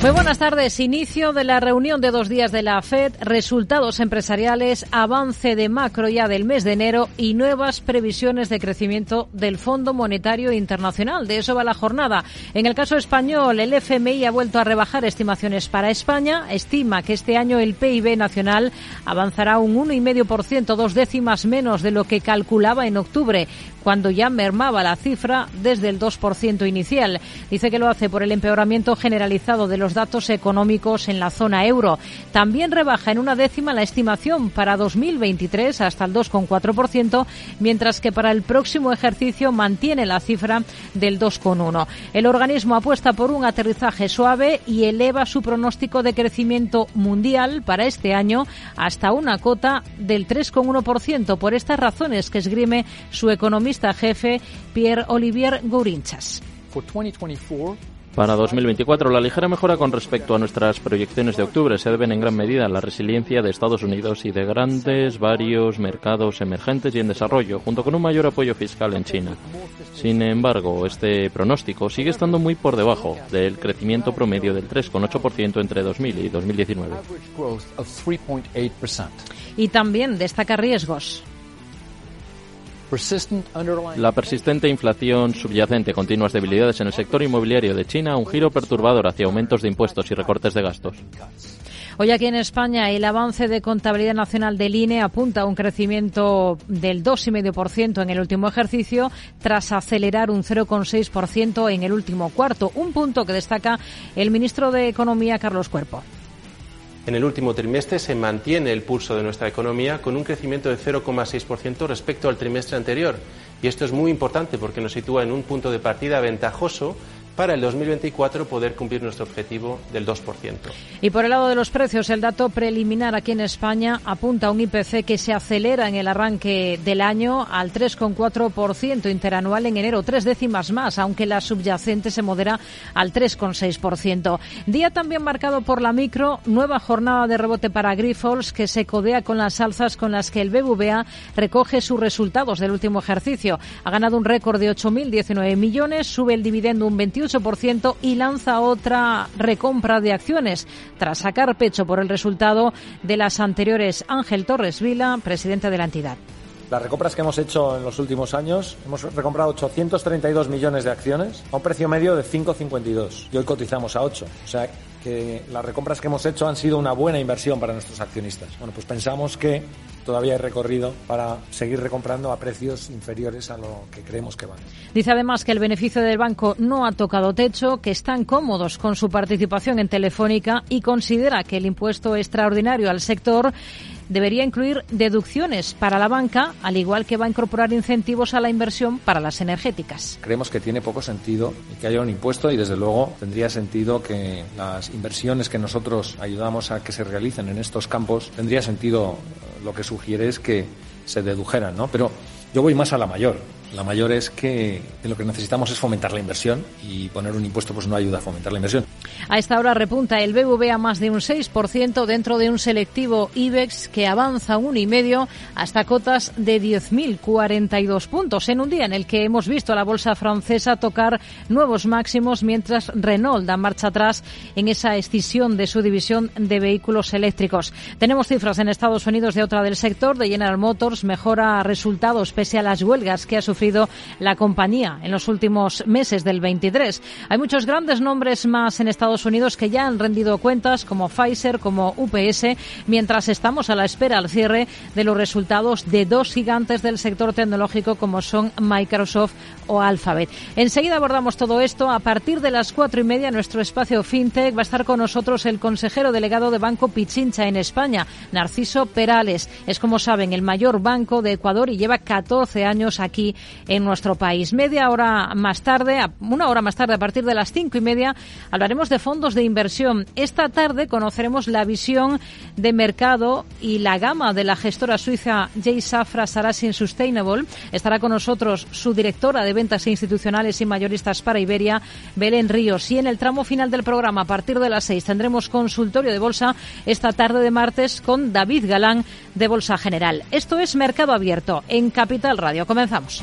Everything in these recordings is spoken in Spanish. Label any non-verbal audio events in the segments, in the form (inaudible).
Muy buenas tardes. Inicio de la reunión de dos días de la FED, resultados empresariales, avance de macro ya del mes de enero y nuevas previsiones de crecimiento del Fondo Monetario Internacional. De eso va la jornada. En el caso español, el FMI ha vuelto a rebajar estimaciones para España. Estima que este año el PIB nacional avanzará un 1,5%, dos décimas menos de lo que calculaba en octubre cuando ya mermaba la cifra desde el 2% inicial. Dice que lo hace por el empeoramiento generalizado de los datos económicos en la zona euro. También rebaja en una décima la estimación para 2023 hasta el 2,4%, mientras que para el próximo ejercicio mantiene la cifra del 2,1%. El organismo apuesta por un aterrizaje suave y eleva su pronóstico de crecimiento mundial para este año hasta una cota del 3,1% por estas razones que esgrime su economía jefe Pierre-Olivier Gourinchas. Para 2024, la ligera mejora con respecto a nuestras proyecciones de octubre se deben en gran medida a la resiliencia de Estados Unidos y de grandes varios mercados emergentes y en desarrollo, junto con un mayor apoyo fiscal en China. Sin embargo, este pronóstico sigue estando muy por debajo del crecimiento promedio del 3,8% entre 2000 y 2019. Y también destaca riesgos. La persistente inflación subyacente, continuas debilidades en el sector inmobiliario de China, un giro perturbador hacia aumentos de impuestos y recortes de gastos. Hoy aquí en España el avance de contabilidad nacional del INE apunta a un crecimiento del 2,5% en el último ejercicio tras acelerar un 0,6% en el último cuarto, un punto que destaca el ministro de Economía Carlos Cuerpo. En el último trimestre se mantiene el pulso de nuestra economía con un crecimiento de 0,6% respecto al trimestre anterior. Y esto es muy importante porque nos sitúa en un punto de partida ventajoso para el 2024 poder cumplir nuestro objetivo del 2%. Y por el lado de los precios, el dato preliminar aquí en España apunta a un IPC que se acelera en el arranque del año al 3,4% interanual en enero, tres décimas más, aunque la subyacente se modera al 3,6%. Día también marcado por la micro, nueva jornada de rebote para Grifols que se codea con las alzas con las que el BBVA recoge sus resultados del último ejercicio. Ha ganado un récord de 8.019 millones, sube el dividendo un 28 y lanza otra recompra de acciones tras sacar pecho por el resultado de las anteriores. Ángel Torres Vila, presidente de la entidad. Las recompras que hemos hecho en los últimos años, hemos recomprado 832 millones de acciones a un precio medio de 5,52 y hoy cotizamos a 8. O sea que las recompras que hemos hecho han sido una buena inversión para nuestros accionistas. Bueno, pues pensamos que todavía hay recorrido para seguir recomprando a precios inferiores a lo que creemos que van. Dice además que el beneficio del banco no ha tocado techo, que están cómodos con su participación en Telefónica y considera que el impuesto extraordinario al sector debería incluir deducciones para la banca, al igual que va a incorporar incentivos a la inversión para las energéticas. Creemos que tiene poco sentido que haya un impuesto y, desde luego, tendría sentido que las inversiones que nosotros ayudamos a que se realicen en estos campos, tendría sentido lo que sugiere es que se dedujeran, ¿no? Pero yo voy más a la mayor. La mayor es que lo que necesitamos es fomentar la inversión y poner un impuesto pues no ayuda a fomentar la inversión. A esta hora repunta el BBVA más de un 6% dentro de un selectivo IBEX que avanza un y medio hasta cotas de 10.042 puntos en un día en el que hemos visto a la bolsa francesa tocar nuevos máximos mientras Renault da marcha atrás en esa escisión de su división de vehículos eléctricos. Tenemos cifras en Estados Unidos de otra del sector de General Motors mejora resultados pese a las huelgas que ha sufrido la compañía en los últimos meses del 23. Hay muchos grandes nombres más en Estados Unidos que ya han rendido cuentas, como Pfizer, como UPS, mientras estamos a la espera al cierre de los resultados de dos gigantes del sector tecnológico como son Microsoft o Alphabet. Enseguida abordamos todo esto. A partir de las cuatro y media, nuestro espacio FinTech va a estar con nosotros el consejero delegado de Banco Pichincha en España, Narciso Perales. Es, como saben, el mayor banco de Ecuador y lleva 14 años aquí en nuestro país. Media hora más tarde, una hora más tarde, a partir de las cinco y media, hablaremos de fondos de inversión. Esta tarde conoceremos la visión de mercado y la gama de la gestora suiza J. Safra Sarasin Sustainable. Estará con nosotros su directora de ventas institucionales y mayoristas para Iberia, Belén Ríos. Y en el tramo final del programa, a partir de las seis, tendremos consultorio de bolsa esta tarde de martes con David Galán de Bolsa General. Esto es Mercado Abierto en Capital Radio. Comenzamos.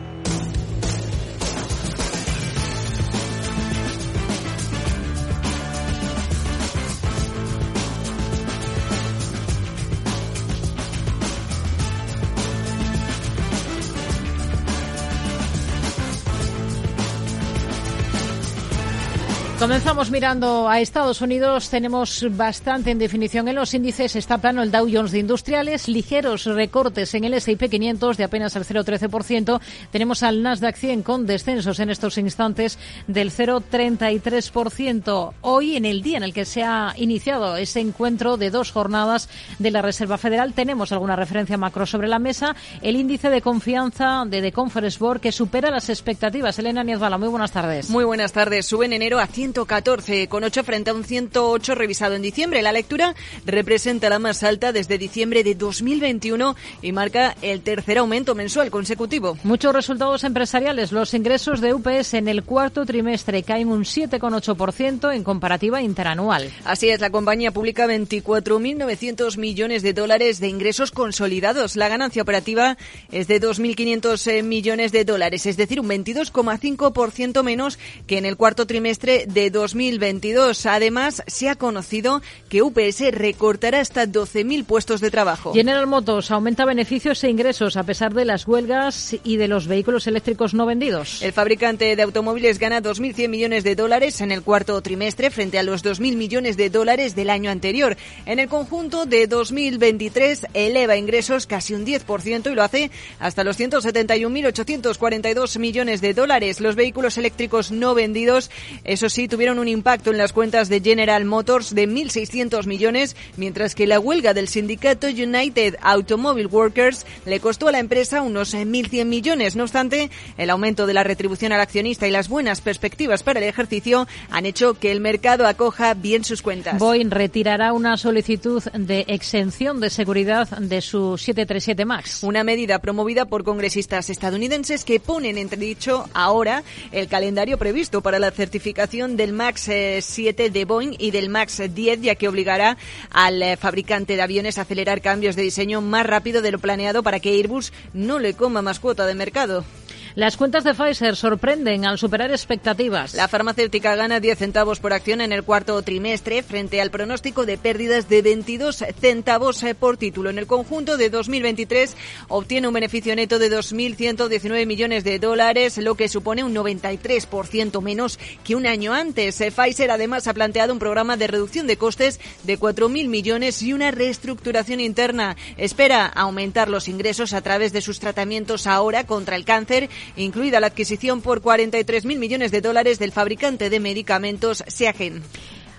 Comenzamos mirando a Estados Unidos. Tenemos bastante en definición en los índices. Está plano el Dow Jones de Industriales, ligeros recortes en el S&P 500 de apenas el 0,13%. Tenemos al Nasdaq 100 con descensos en estos instantes del 0,33%. Hoy, en el día en el que se ha iniciado ese encuentro de dos jornadas de la Reserva Federal, tenemos alguna referencia macro sobre la mesa. El índice de confianza de The Conference Board que supera las expectativas. Elena Niezbala, muy buenas tardes. Muy buenas tardes. Sube en enero a 100 114, con 8 frente a un 108 revisado en diciembre. La lectura representa la más alta desde diciembre de 2021 y marca el tercer aumento mensual consecutivo. Muchos resultados empresariales. Los ingresos de UPS en el cuarto trimestre caen un 7,8% en comparativa interanual. Así es, la compañía publica 24.900 millones de dólares de ingresos consolidados. La ganancia operativa es de 2.500 eh, millones de dólares, es decir, un 22,5% menos que en el cuarto trimestre de 2022. Además, se ha conocido que UPS recortará hasta 12.000 puestos de trabajo. General Motors aumenta beneficios e ingresos a pesar de las huelgas y de los vehículos eléctricos no vendidos. El fabricante de automóviles gana 2.100 millones de dólares en el cuarto trimestre frente a los 2.000 millones de dólares del año anterior. En el conjunto de 2023 eleva ingresos casi un 10% y lo hace hasta los 171.842 millones de dólares. Los vehículos eléctricos no vendidos, eso sí, tuvieron un impacto en las cuentas de General Motors de 1.600 millones, mientras que la huelga del sindicato United Automobile Workers le costó a la empresa unos 1.100 millones. No obstante, el aumento de la retribución al accionista y las buenas perspectivas para el ejercicio han hecho que el mercado acoja bien sus cuentas. Boeing retirará una solicitud de exención de seguridad de su 737 MAX. Una medida promovida por congresistas estadounidenses que ponen entredicho ahora el calendario previsto para la certificación del MAX 7 eh, de Boeing y del MAX 10, ya que obligará al eh, fabricante de aviones a acelerar cambios de diseño más rápido de lo planeado para que Airbus no le coma más cuota de mercado. Las cuentas de Pfizer sorprenden al superar expectativas. La farmacéutica gana 10 centavos por acción en el cuarto trimestre frente al pronóstico de pérdidas de 22 centavos por título. En el conjunto de 2023 obtiene un beneficio neto de 2.119 millones de dólares, lo que supone un 93% menos que un año antes. Pfizer además ha planteado un programa de reducción de costes de 4.000 millones y una reestructuración interna. Espera aumentar los ingresos a través de sus tratamientos ahora contra el cáncer incluida la adquisición por 43.000 millones de dólares del fabricante de medicamentos Seagen.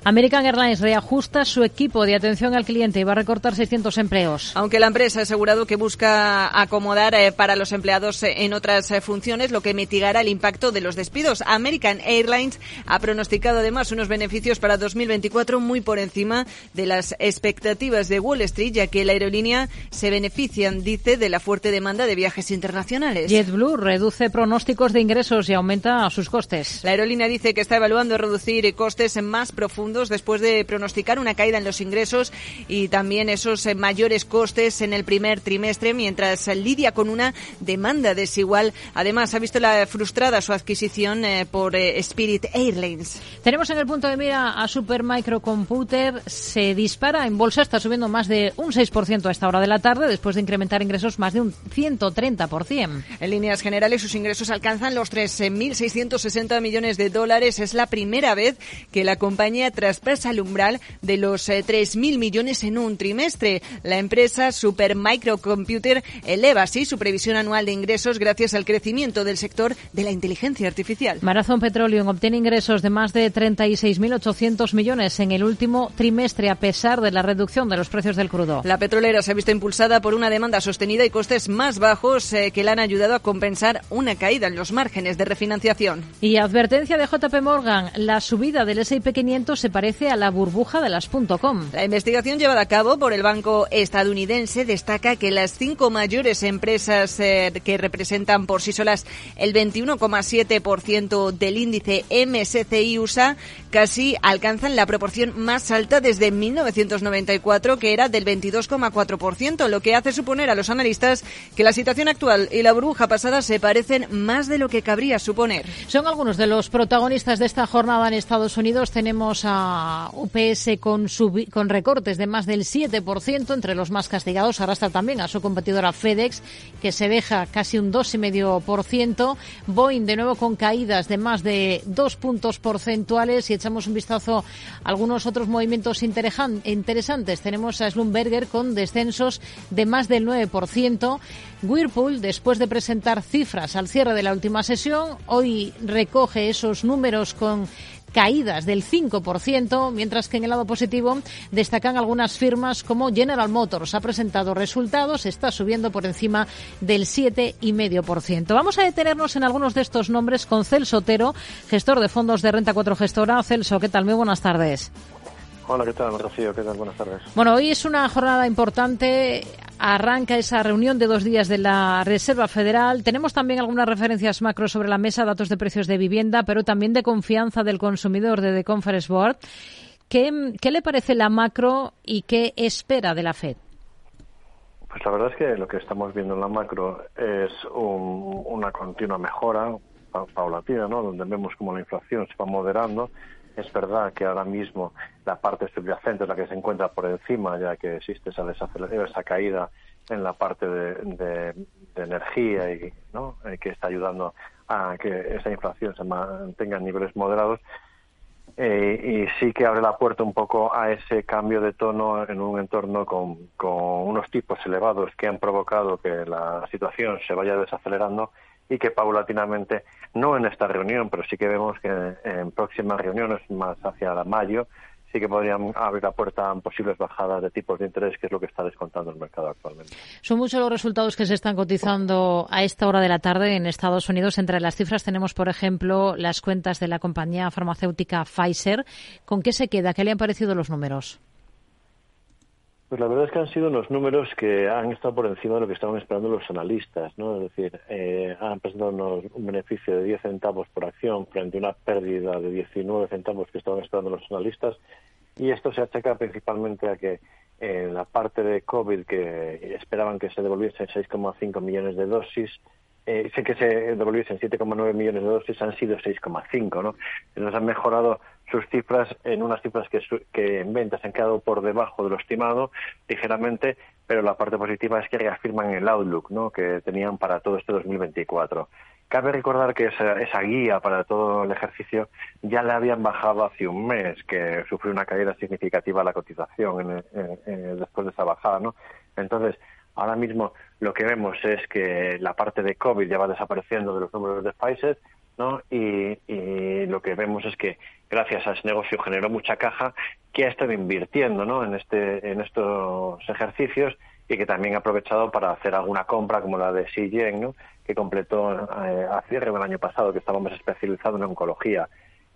American Airlines reajusta su equipo de atención al cliente y va a recortar 600 empleos. Aunque la empresa ha asegurado que busca acomodar eh, para los empleados eh, en otras eh, funciones, lo que mitigará el impacto de los despidos. American Airlines ha pronosticado además unos beneficios para 2024 muy por encima de las expectativas de Wall Street, ya que la aerolínea se benefician, dice, de la fuerte demanda de viajes internacionales. JetBlue reduce pronósticos de ingresos y aumenta sus costes. La aerolínea dice que está evaluando reducir costes más profundos después de pronosticar una caída en los ingresos y también esos eh, mayores costes en el primer trimestre, mientras lidia con una demanda desigual. Además, ha visto la frustrada su adquisición eh, por eh, Spirit Airlines. Tenemos en el punto de mira a Supermicrocomputer. Se dispara en bolsa, está subiendo más de un 6% a esta hora de la tarde, después de incrementar ingresos más de un 130%. En líneas generales, sus ingresos alcanzan los 13.660 millones de dólares. Es la primera vez que la compañía traspasa el umbral de los 3.000 millones en un trimestre. La empresa Super Microcomputer eleva así su previsión anual de ingresos gracias al crecimiento del sector de la inteligencia artificial. Marathon Petroleum obtiene ingresos de más de 36.800 millones en el último trimestre a pesar de la reducción de los precios del crudo. La petrolera se ha visto impulsada por una demanda sostenida y costes más bajos eh, que le han ayudado a compensar una caída en los márgenes de refinanciación. Y advertencia de JP Morgan, la subida del S&P 500 se parece a la burbuja de las .com. La investigación llevada a cabo por el banco estadounidense destaca que las cinco mayores empresas eh, que representan por sí solas el 21,7% del índice MSCI USA casi alcanzan la proporción más alta desde 1994, que era del 22,4%, lo que hace suponer a los analistas que la situación actual y la burbuja pasada se parecen más de lo que cabría suponer. Son algunos de los protagonistas de esta jornada en Estados Unidos. Tenemos a UPS con, con recortes de más del 7%, entre los más castigados. Arrastra también a su competidora FedEx, que se deja casi un 2,5%. Boeing, de nuevo, con caídas de más de dos puntos porcentuales. Y echamos un vistazo a algunos otros movimientos interesantes. Tenemos a Slumberger con descensos de más del 9%. Whirlpool, después de presentar cifras al cierre de la última sesión, hoy recoge esos números con caídas del 5%, mientras que en el lado positivo destacan algunas firmas como General Motors. Ha presentado resultados, está subiendo por encima del 7,5%. Vamos a detenernos en algunos de estos nombres con Celso Otero, gestor de fondos de Renta 4 Gestora. Celso, ¿qué tal? Muy buenas tardes. Hola, ¿qué tal, Rocío? ¿Qué tal? Buenas tardes. Bueno, hoy es una jornada importante. Arranca esa reunión de dos días de la Reserva Federal. Tenemos también algunas referencias macro sobre la mesa, datos de precios de vivienda, pero también de confianza del consumidor de The Conference Board. ¿Qué, qué le parece la macro y qué espera de la Fed? Pues la verdad es que lo que estamos viendo en la macro es una continua mejora paulatina, ¿no? Donde vemos como la inflación se va moderando es verdad que ahora mismo la parte subyacente es la que se encuentra por encima, ya que existe esa, esa caída en la parte de, energía y ¿no? Que está ayudando a que esa inflación se mantenga en niveles moderados. Eh, y sí que abre la puerta un poco a ese cambio de tono en un entorno con unos tipos elevados que han provocado que la situación se vaya desacelerando y que paulatinamente, no en esta reunión, pero sí que vemos que en, próximas reuniones, más hacia mayo, sí que podrían abrir la puerta a posibles bajadas de tipos de interés, que es lo que está descontando el mercado actualmente. Son muchos los resultados que se están cotizando a esta hora de la tarde en Estados Unidos. Entre las cifras tenemos, por ejemplo, las cuentas de la compañía farmacéutica Pfizer. ¿Con qué se queda? ¿Qué le han parecido los números? Pues la verdad es que han sido unos números que han estado por encima de lo que estaban esperando los analistas, ¿no? Es decir, eh, han presentado un beneficio de 10 centavos por acción frente a una pérdida de 19 centavos que estaban esperando los analistas y esto se achaca principalmente a que en la parte de COVID que esperaban que se devolviesen 6,5 millones de dosis, eh, sé que se devolviesen 7,9 millones de dosis, han sido 6,5, ¿no? Entonces han mejorado sus cifras en unas cifras que, que en ventas han quedado por debajo de lo estimado ligeramente, pero la parte positiva es que reafirman el outlook ¿no? que tenían para todo este 2024. Cabe recordar que esa, esa, guía para todo el ejercicio ya le habían bajado hace un mes, que sufrió una caída significativa la cotización después de esa bajada. ¿no? Entonces, ahora mismo lo que vemos es que la parte de COVID ya va desapareciendo de los números de países ¿no? Y, lo que vemos es que gracias a ese negocio generó mucha caja que ha estado invirtiendo ¿no? en, este, en estos ejercicios y que también ha aprovechado para hacer alguna compra como la de Xi ¿no? que completó eh, a cierre del año pasado, que estábamos especializados en oncología.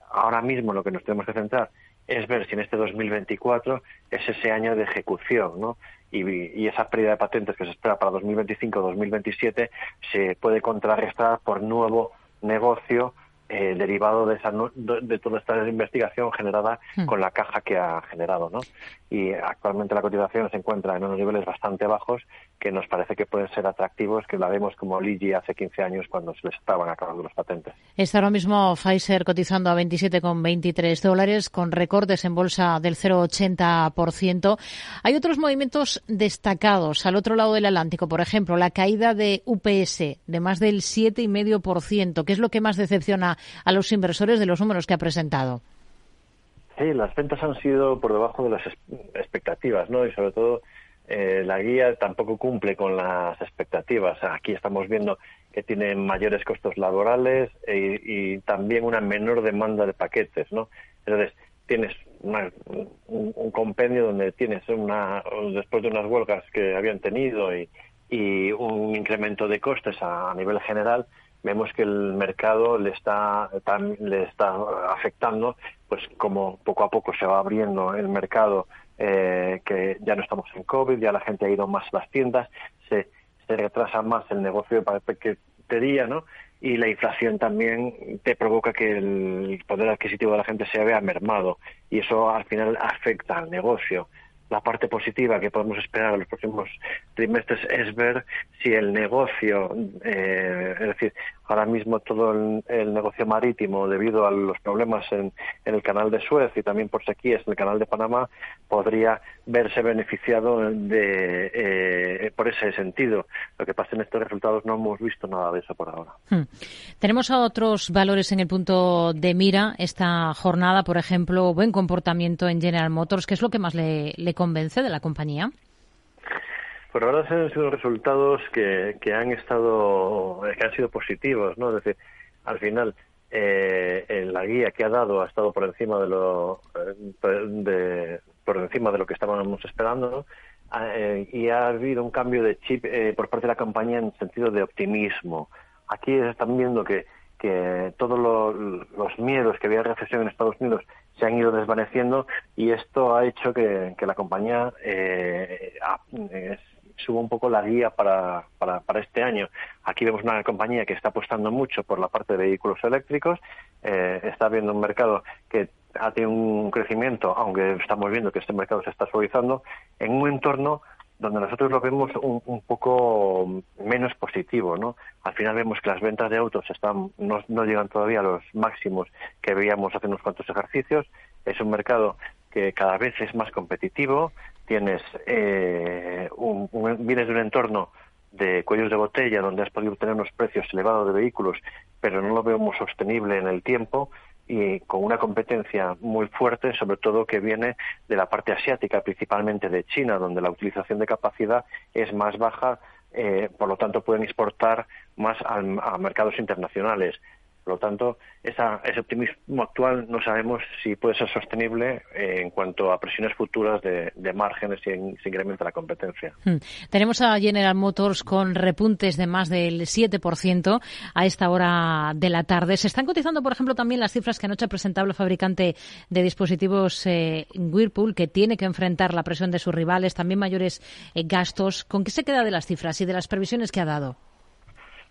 Ahora mismo lo que nos tenemos que centrar es ver si en este 2024 es ese año de ejecución, ¿no? Y, y, esa pérdida de patentes que se espera para 2025-2027 se puede contrarrestar por nuevo negocio eh, derivado de, esa, de, toda esta investigación generada hmm. con la caja que ha generado. ¿no? Y actualmente la cotización se encuentra en unos niveles bastante bajos que nos parece que pueden ser atractivos, que la vemos como Ligi hace 15 años cuando se les estaban acabando los patentes. Está ahora mismo Pfizer cotizando a 27,23 dólares con recortes en bolsa del 0,80%. Hay otros movimientos destacados al otro lado del Atlántico, por ejemplo, la caída de UPS de más del 7,5%. ¿Qué es lo que más decepciona a los inversores de los números que ha presentado? Sí, las ventas han sido por debajo de las expectativas, ¿no? Y sobre todo eh, la guía tampoco cumple con las expectativas. Aquí estamos viendo que tiene mayores costos laborales e, y también una menor demanda de paquetes, ¿no? Entonces, tienes un, compendio donde tienes una, después de unas huelgas que habían tenido y un incremento de costes a, nivel general, vemos que el mercado le está, le está afectando, pues como poco a poco se va abriendo el mercado, eh, que ya no estamos en COVID, ya la gente ha ido más a las tiendas, se, se retrasa más el negocio de paquetería, ¿no? y la inflación también te provoca que el poder adquisitivo de la gente se vea mermado y eso al final afecta al negocio. La parte positiva que podemos esperar en los próximos trimestres es ver si el negocio, eh, es decir, ahora mismo todo el, negocio marítimo, debido a los problemas en, el canal de Suez y también por sequías en el canal de Panamá, podría verse beneficiado eh, por ese sentido. Lo que pasa en estos resultados no hemos visto nada de eso por ahora. Hmm. Tenemos otros valores en el punto de mira esta jornada, por ejemplo, buen comportamiento en General Motors. ¿Qué es lo que más le convence de la compañía? Por ahora han sido resultados que, que han estado, que han sido positivos, ¿no? Es decir, al final, eh, en la guía que ha dado ha estado por encima de lo, de, por encima de lo que estábamos esperando, ah, eh, y ha habido un cambio de chip eh, por parte de la compañía en sentido de optimismo. Aquí están viendo que, que todos los miedos que había recesión en Estados Unidos se han ido desvaneciendo y esto ha hecho que, que la compañía eh, suba un poco la guía para, para, para, este año. Aquí vemos una compañía que está apostando mucho por la parte de vehículos eléctricos, eh, está viendo un mercado que ha tenido un crecimiento, aunque estamos viendo que este mercado se está suavizando, en un entorno donde nosotros lo vemos un, un, poco menos positivo, ¿no? Al final vemos que las ventas de autos están no, no llegan todavía a los máximos que veíamos hace unos cuantos ejercicios. Es un mercado que cada vez es más competitivo, tienes eh, un, vienes de un entorno de cuellos de botella donde has podido tener unos precios elevados de vehículos, pero no lo vemos sostenible en el tiempo y con una competencia muy fuerte, sobre todo que viene de la parte asiática, principalmente de China, donde la utilización de capacidad es más baja, eh, por lo tanto pueden exportar más a mercados internacionales. Por lo tanto, ese optimismo actual no sabemos si puede ser sostenible eh, en cuanto a presiones futuras de, márgenes y se incrementa la competencia. Hmm. Tenemos a General Motors con repuntes de más del 7% a esta hora de la tarde. Se están cotizando, por ejemplo, también las cifras que anoche presentaba el fabricante de dispositivos eh, Whirlpool, que tiene que enfrentar la presión de sus rivales, también mayores eh, gastos. ¿Con qué se queda de las cifras y de las previsiones que ha dado?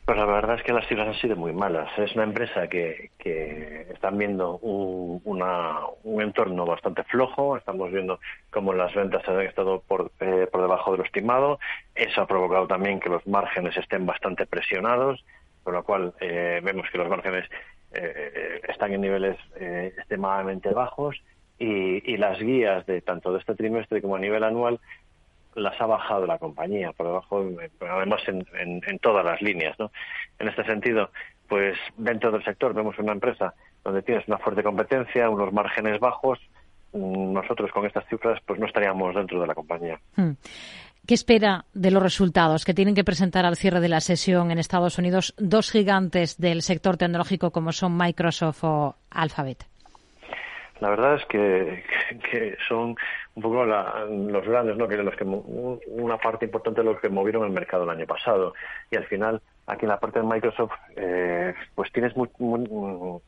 Pues la verdad es que las cifras han sido muy malas. Es una empresa que, que están viendo un, una, un entorno bastante flojo. Estamos viendo cómo las ventas han estado por, eh, por debajo de lo estimado. Eso ha provocado también que los márgenes estén bastante presionados, con lo cual eh, vemos que los márgenes eh, están en niveles extremadamente bajos y, y las guías de tanto de este trimestre como a nivel anual las ha bajado la compañía, por debajo, además en, en, todas las líneas. ¿no? En este sentido, pues dentro del sector vemos una empresa donde tienes una fuerte competencia, unos márgenes bajos, mm, nosotros con estas cifras pues no estaríamos dentro de la compañía. Hmm. ¿Qué espera de los resultados que tienen que presentar al cierre de la sesión en Estados Unidos dos gigantes del sector tecnológico como son Microsoft o Alphabet? La verdad es que, (laughs) son un poco los grandes, ¿no? Que los que una parte importante de los que movieron el mercado el año pasado. Y al final, aquí en la parte de Microsoft, eh, pues tienes muchos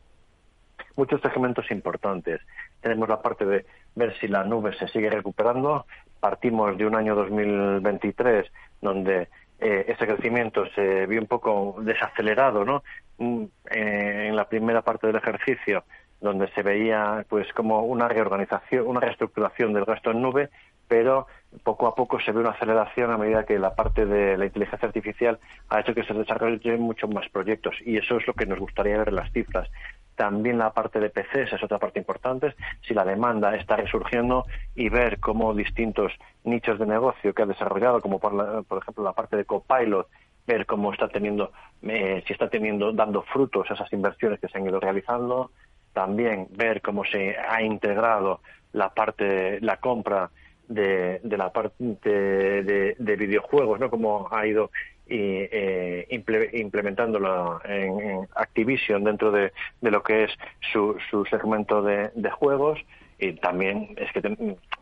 segmentos importantes. Tenemos la parte de ver si la nube se sigue recuperando. Partimos de un año 2023 donde eh, ese crecimiento se vio un poco desacelerado, ¿no? Mm, eh, en la primera parte del ejercicio donde se veía pues como una reorganización, una reestructuración del gasto en nube, pero poco a poco se ve una aceleración a medida que la parte de la inteligencia artificial ha hecho que se desarrollen muchos más proyectos y eso es lo que nos gustaría ver en las cifras. También la parte de PCs es otra parte importante, si la demanda está resurgiendo y ver cómo distintos nichos de negocio que ha desarrollado, como por, por ejemplo la parte de Copilot, ver cómo está teniendo, eh, si está teniendo, dando frutos esas inversiones que se han ido realizando, también ver cómo se ha integrado la parte, la compra de, de la parte de, de, videojuegos, ¿no? Cómo ha ido eh, implementándolo en, Activision dentro de, de, lo que es su, su segmento de, juegos y también es que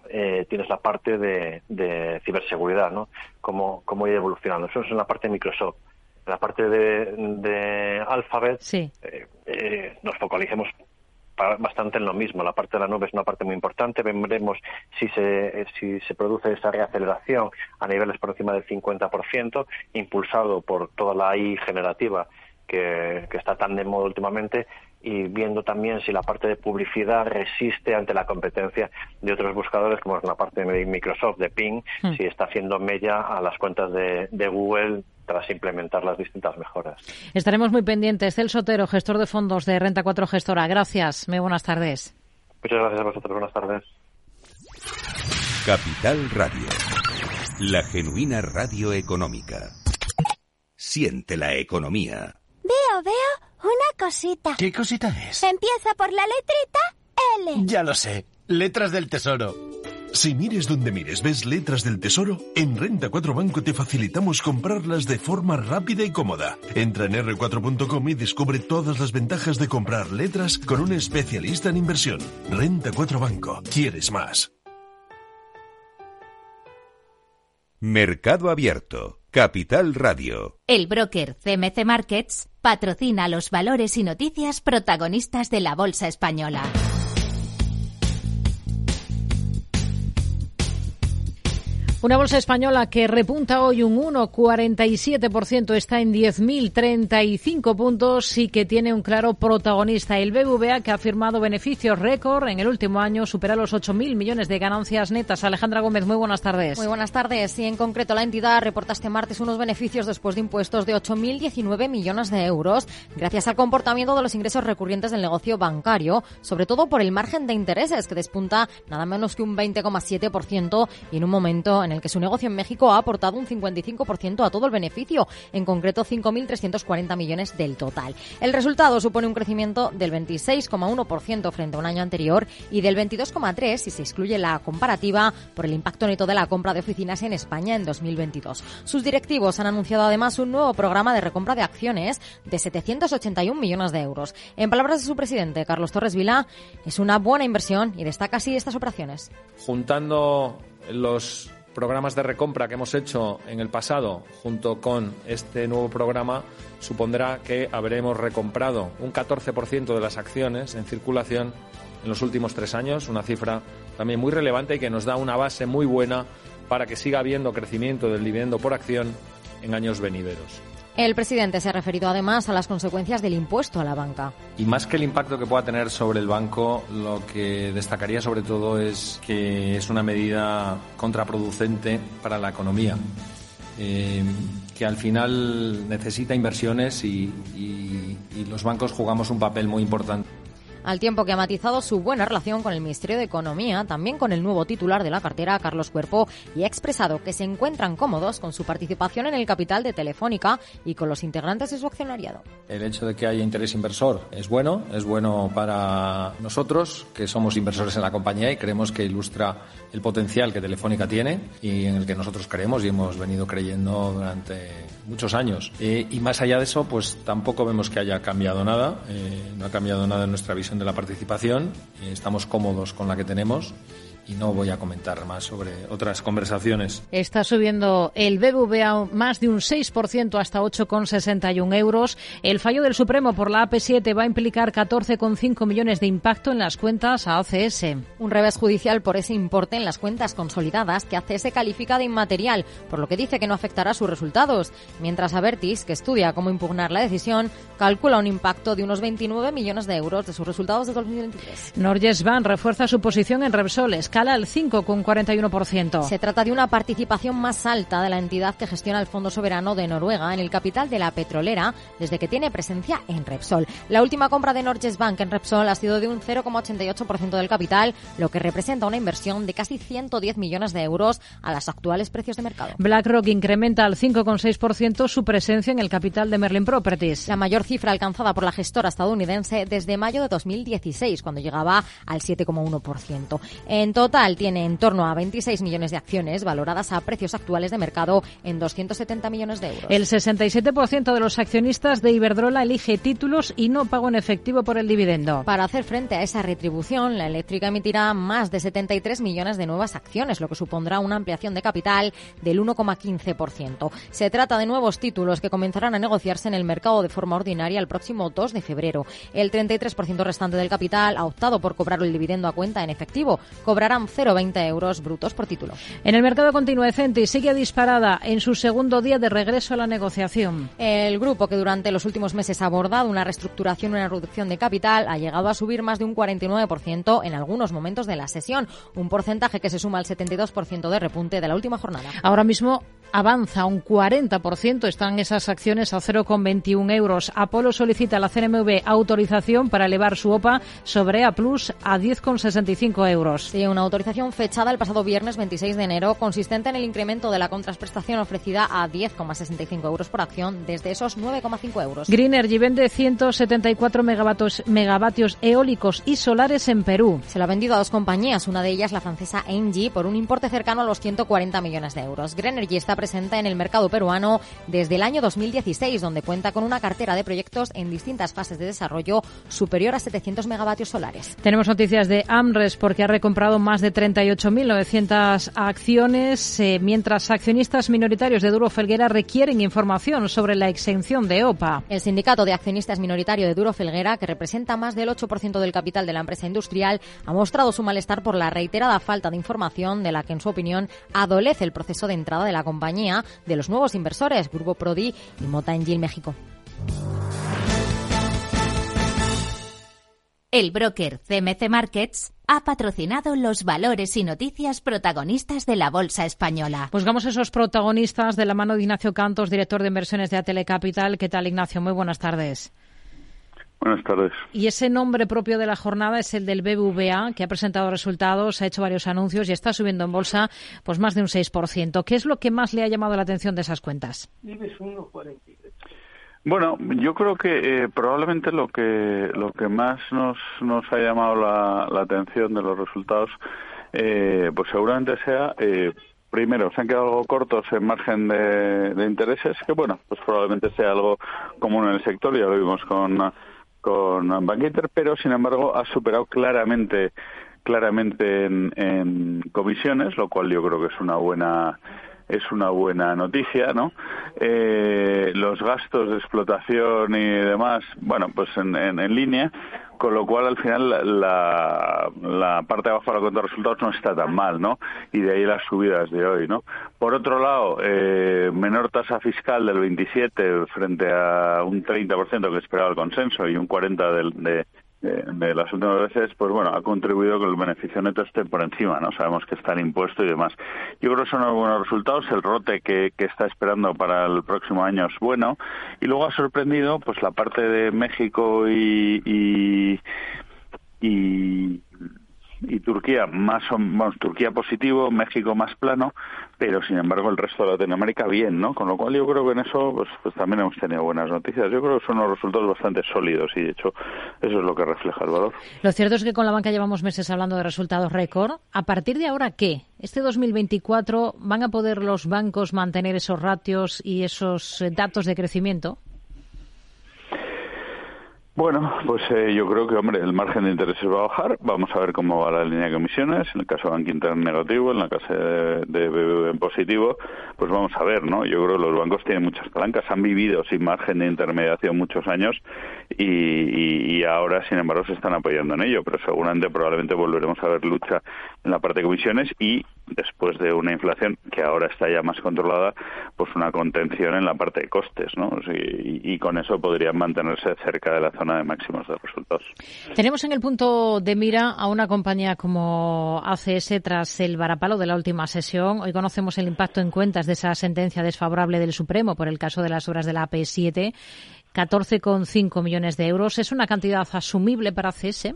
eh, tienes la parte de, de ciberseguridad, ¿no? Cómo, cómo ir evolucionando. Eso es en la parte de Microsoft. En la parte de, de Alphabet sí. eh, eh, nos focalicemos bastante en lo mismo. La parte de la nube es una parte muy importante. Veremos si se, si se produce esa reaceleración a niveles por encima del 50%, impulsado por toda la AI generativa que, que está tan de moda últimamente y viendo también si la parte de publicidad resiste ante la competencia de otros buscadores, como es la parte de Microsoft, de Ping, hmm. si está haciendo mella a las cuentas de, de Google tras implementar las distintas mejoras. Estaremos muy pendientes. El Sotero, gestor de fondos de Renta 4 Gestora. Gracias. Muy buenas tardes. Muchas gracias a vosotros. Buenas tardes. Capital Radio. La genuina radio económica. Siente la economía. Veo, veo una cosita. ¿Qué cosita es? Empieza por la letrita L. Ya lo sé. Letras del Tesoro. Si mires donde mires, ves letras del tesoro, en Renta 4 Banco te facilitamos comprarlas de forma rápida y cómoda. Entra en r4.com y descubre todas las ventajas de comprar letras con un especialista en inversión. Renta 4 Banco. ¿Quieres más? Mercado Abierto. Capital Radio. El broker CMC Markets patrocina los valores y noticias protagonistas de la Bolsa Española. Una bolsa española que repunta hoy un 1,47%, está en 10.035 puntos y que tiene un claro protagonista, el BBVA, que ha firmado beneficios récord en el último año, supera los 8.000 millones de ganancias netas. Alejandra Gómez, muy buenas tardes. Muy buenas tardes. Y en concreto, la entidad reporta este martes unos beneficios después de impuestos de 8.019 millones de euros, gracias al comportamiento de los ingresos recurrentes del negocio bancario, sobre todo por el margen de intereses, que despunta nada menos que un 20,7% y en un momento en el que su negocio en México ha aportado un 55% a todo el beneficio, en concreto 5.340 millones del total. El resultado supone un crecimiento del 26,1% frente a un año anterior y del 22,3% si se excluye la comparativa por el impacto neto de la compra de oficinas en España en 2022. Sus directivos han anunciado además un nuevo programa de recompra de acciones de 781 millones de euros. En palabras de su presidente, Carlos Torres Vila, es una buena inversión y destaca así estas operaciones. Juntando los programas de recompra que hemos hecho en el pasado junto con este nuevo programa supondrá que habremos recomprado un 14% de las acciones en circulación en los últimos tres años, una cifra también muy relevante y que nos da una base muy buena para que siga habiendo crecimiento del dividendo por acción en años venideros. El presidente se ha referido además a las consecuencias del impuesto a la banca. Y más que el impacto que pueda tener sobre el banco, lo que destacaría sobre todo es que es una medida contraproducente para la economía. Eh, que al final necesita inversiones y los bancos jugamos un papel muy importante al tiempo que ha matizado su buena relación con el Ministerio de Economía, también con el nuevo titular de la cartera, Carlos Cuerpo, y ha expresado que se encuentran cómodos con su participación en el capital de Telefónica y con los integrantes de su accionariado. El hecho de que haya interés inversor es bueno, es bueno para nosotros, que somos inversores en la compañía y creemos que ilustra el potencial que Telefónica tiene y en el que nosotros creemos y hemos venido creyendo durante muchos años. Eh, y más allá de eso, pues tampoco vemos que haya cambiado nada, eh, no ha cambiado nada en nuestra visión de la participación. Estamos cómodos con la que tenemos y no voy a comentar más sobre otras conversaciones. Está subiendo el BBVA más de un 6% hasta 8,61 euros. El fallo del Supremo por la AP7 va a implicar 14,5 millones de impacto en las cuentas a ACS. Un revés judicial por ese importe en las cuentas consolidadas que ACS califica de inmaterial, por lo que dice que no afectará sus resultados. Mientras Avertis, que estudia cómo impugnar la decisión, calcula un impacto de unos 29 millones de euros de sus resultados de 2023. Norges Bank refuerza su posición en Repsoles escala al 5,41%. Se trata de una participación más alta de la entidad que gestiona el Fondo Soberano de Noruega en el capital de la petrolera desde que tiene presencia en Repsol. La última compra de Norges Bank en Repsol ha sido de un 0,88% del capital, lo que representa una inversión de casi 110 millones de euros a los actuales precios de mercado. BlackRock incrementa al 5,6% su presencia en el capital de Merlin Properties. La mayor cifra alcanzada por la gestora estadounidense desde mayo de 2016, cuando llegaba al 7,1%. En total tiene en torno a 26 millones de acciones valoradas a precios actuales de mercado en 270 millones de euros. El 67% de los accionistas de Iberdrola elige títulos y no pago en efectivo por el dividendo. Para hacer frente a esa retribución, la eléctrica emitirá más de 73 millones de nuevas acciones, lo que supondrá una ampliación de capital del 1,15%. Se trata de nuevos títulos que comenzarán a negociarse en el mercado de forma ordinaria el próximo 2 de febrero. El 33% restante del capital ha optado por cobrar el dividendo a cuenta en efectivo. Cobrarán 0,20 euros brutos por título. En el mercado continuo Centi sigue disparada en su segundo día de regreso a la negociación. El grupo que durante los últimos meses ha abordado una reestructuración y una reducción de capital ha llegado a subir más de un 49% en algunos momentos de la sesión, un porcentaje que se suma al 72% de repunte de la última jornada. Ahora mismo avanza un 40%, están esas acciones a 0,21 euros. Apolo solicita a la CNMV autorización para elevar su OPA sobre A Plus a 10,65 euros. Sí, una autorización fechada el pasado viernes 26 de enero, consistente en el incremento de la contraprestación ofrecida a 10,65 euros por acción desde esos 9,5 euros. Green Energy vende 174 megavatios, megavatios eólicos y solares en Perú. Se lo ha vendido a dos compañías, una de ellas la francesa Engie, por un importe cercano a los 140 millones de euros. Green Energy está presente en el mercado peruano desde el año 2016, donde cuenta con una cartera de proyectos en distintas fases de desarrollo superior a 700 megavatios solares. Tenemos noticias de AMRES porque ha recomprado más de 38.900 acciones, eh, mientras accionistas minoritarios de Duro Felguera requieren información sobre la exención de OPA. El sindicato de accionistas minoritario de Duro Felguera, que representa más del 8% del capital de la empresa industrial, ha mostrado su malestar por la reiterada falta de información de la que, en su opinión, adolece el proceso de entrada de la compañía de los nuevos inversores, Grupo Prodi y Mota Engil México. El broker CMC Markets ha patrocinado los valores y noticias protagonistas de la Bolsa Española. Buscamos esos protagonistas de la mano de Ignacio Cantos, director de inversiones de Atele Capital. ¿Qué tal, Ignacio? Muy buenas tardes. Buenas tardes. Y ese nombre propio de la jornada es el del BBVA, que ha presentado resultados, ha hecho varios anuncios y está subiendo en bolsa pues más de un 6%. ¿Qué es lo que más le ha llamado la atención de esas cuentas? Bueno, yo creo que eh, probablemente lo que lo que más nos nos ha llamado la, atención de los resultados, eh, pues seguramente sea eh, primero se han quedado algo cortos en margen de, intereses, que bueno, pues probablemente sea algo común en el sector, ya lo vimos con con Bankinter, pero sin embargo ha superado claramente claramente en, en comisiones, lo cual yo creo que es una buena es una buena noticia, ¿no? Eh, los gastos de explotación y demás, bueno, pues en, en, línea, con lo cual al final la, la, parte de abajo de la cuenta de resultados no está tan mal, ¿no? Y de ahí las subidas de hoy, ¿no? Por otro lado, eh, menor tasa fiscal del 27 frente a un 30% que esperaba el consenso y un 40% del, de, de las últimas veces, pues bueno, ha contribuido que el beneficio neto esté por encima, ¿no? Sabemos que está en impuesto y demás. Yo creo que son buenos resultados, el rote que, que está esperando para el próximo año es bueno, y luego ha sorprendido, pues la parte de México y, y, y y Turquía más vamos, Turquía positivo, México más plano, pero sin embargo el resto de Latinoamérica bien, ¿no? Con lo cual yo creo que en eso pues, pues también hemos tenido buenas noticias. Yo creo que son unos resultados bastante sólidos y de hecho eso es lo que refleja el valor. Lo cierto es que con la banca llevamos meses hablando de resultados récord. ¿A partir de ahora qué? ¿Este 2024 van a poder los bancos mantener esos ratios y esos eh, datos de crecimiento? Bueno, pues eh, yo creo que, hombre, el margen de intereses va a bajar. Vamos a ver cómo va la línea de comisiones. En el caso de Bank Inter negativo, en la caso de, BBV en positivo, pues vamos a ver, ¿no? Yo creo que los bancos tienen muchas palancas, han vivido sin margen de intermediación muchos años y, y, ahora, sin embargo, se están apoyando en ello. Pero seguramente, probablemente volveremos a ver lucha en la parte de comisiones y después de una inflación que ahora está ya más controlada, pues una contención en la parte de costes, ¿no? y, con eso podrían mantenerse cerca de la zona de máximos de resultados. Tenemos en el punto de mira a una compañía como ACS tras el varapalo de la última sesión. Hoy conocemos el impacto en cuentas de esa sentencia desfavorable del Supremo por el caso de las obras de la AP7. 14,5 millones de euros. ¿Es una cantidad asumible para ACS?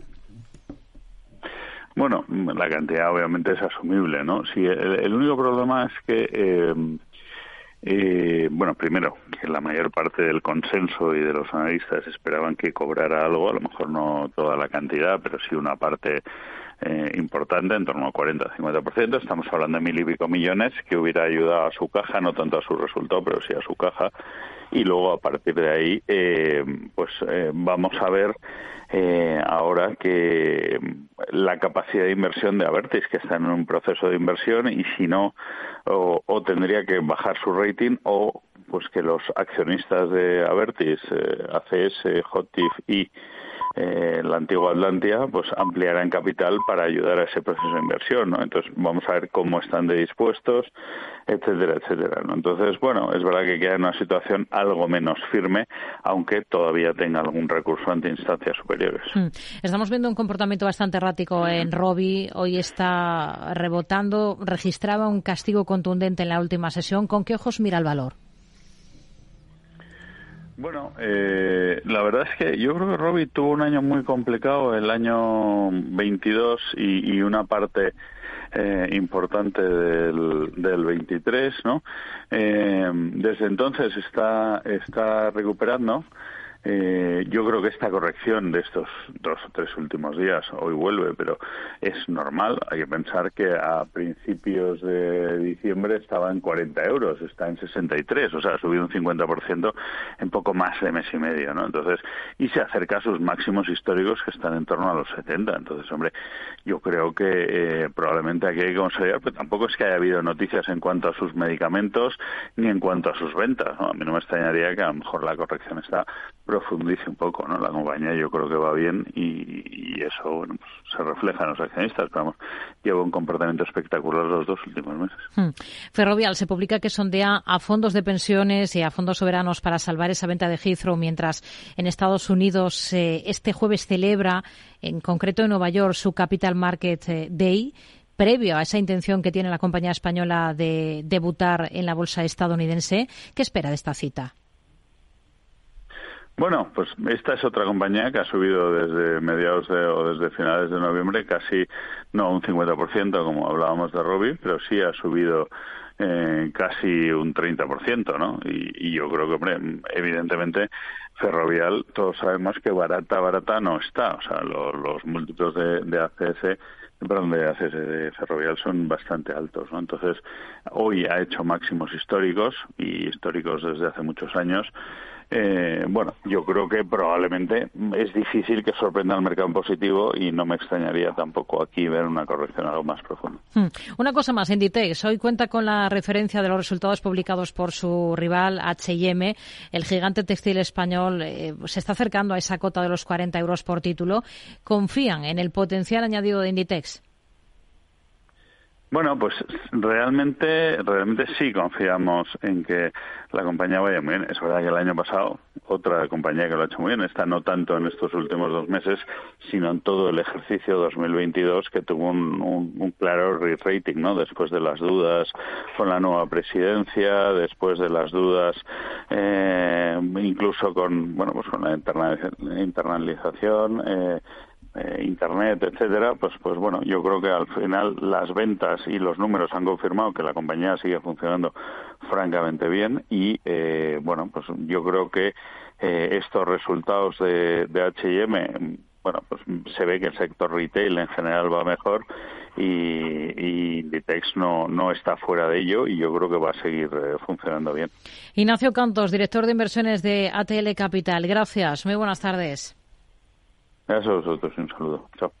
Bueno, la cantidad obviamente es asumible, ¿no? Sí, el, único problema es que, eh, eh, bueno, primero, que la mayor parte del consenso y de los analistas esperaban que cobrara algo, a lo mejor no toda la cantidad, pero sí una parte eh, importante, en torno al 40-50%. Estamos hablando de mil y pico millones que hubiera ayudado a su caja, no tanto a su resultado, pero sí a su caja. Y luego, a partir de ahí, eh, pues eh, vamos a ver eh, ahora que la capacidad de inversión de Avertis, que está en un proceso de inversión, y si no, o, tendría que bajar su rating, o pues que los accionistas de Avertis, eh, ACS, Hotif y eh, la antigua Atlantia pues ampliará en capital para ayudar a ese proceso de inversión, ¿no? Entonces vamos a ver cómo están de dispuestos, etcétera, etcétera, ¿no? Entonces, bueno, es verdad que queda en una situación algo menos firme, aunque todavía tenga algún recurso ante instancias superiores. Hmm. Estamos viendo un comportamiento bastante errático en Robi, hoy está rebotando, registraba un castigo contundente en la última sesión, ¿con qué ojos mira el valor? Bueno, eh, la verdad es que yo creo que Robbie tuvo un año muy complicado, el año 22 y, una parte eh, importante del, del 23, ¿no? Eh, desde entonces está, está recuperando. Eh, yo creo que esta corrección de estos dos o tres últimos días, hoy vuelve, pero es normal. Hay que pensar que a principios de diciembre estaba en 40 euros, está en 63, o sea, ha subido un 50% en poco más de mes y medio, ¿no? Entonces, y se acerca a sus máximos históricos que están en torno a los 70. Entonces, hombre, yo creo que eh, probablemente aquí hay que considerar, pero tampoco es que haya habido noticias en cuanto a sus medicamentos ni en cuanto a sus ventas, ¿no? A mí no me extrañaría que a lo mejor la corrección está profundice un poco, ¿no? La compañía yo creo que va bien y, eso, bueno, pues se refleja en los accionistas, pero lleva un comportamiento espectacular los dos últimos meses. Hmm. Ferrovial se publica que sondea a fondos de pensiones y a fondos soberanos para salvar esa venta de Heathrow, mientras en Estados Unidos eh, este jueves celebra, en concreto en Nueva York, su Capital Market eh, Day previo a esa intención que tiene la compañía española de debutar en la bolsa estadounidense. ¿Qué espera de esta cita? Bueno, pues esta es otra compañía que ha subido desde mediados de, o desde finales de noviembre casi, no un 50%, como hablábamos de Robbie, pero sí ha subido eh, casi un 30%, ¿no? Y, y yo creo que, hombre, evidentemente, Ferrovial, todos sabemos que barata, barata no está. O sea, los múltiplos de, de ACS perdón, de ACS de Ferrovial son bastante altos, ¿no? Entonces, hoy ha hecho máximos históricos y históricos desde hace muchos años eh, bueno, yo creo que probablemente es difícil que sorprenda al mercado en positivo y no me extrañaría tampoco aquí ver una corrección algo más profunda. Hmm. Una cosa más, Inditex hoy cuenta con la referencia de los resultados publicados por su rival H&M. El gigante textil español eh, se está acercando a esa cota de los 40 euros por título. ¿Confían en el potencial añadido de Inditex? Bueno, pues realmente, realmente sí confiamos en que la compañía vaya muy bien. Es verdad que el año pasado otra compañía que lo ha hecho muy bien, está no tanto en estos últimos dos meses, sino en todo el ejercicio 2022 que tuvo un, claro re-rating, ¿no? Después de las dudas con la nueva presidencia, después de las dudas eh, incluso con, bueno, pues con la internalización, eh, eh, internet, etcétera, pues pues bueno, yo creo que al final las ventas y los números han confirmado que la compañía sigue funcionando francamente bien y eh, bueno, pues yo creo que eh, estos resultados de, de H&M bueno, pues se ve que el sector retail en general va mejor y, y Inditex no, no está fuera de ello y yo creo que va a seguir funcionando bien. Ignacio Cantos, director de inversiones de ATL Capital. Gracias. Muy buenas tardes. Gracias a vosotros. Un saludo. Chao.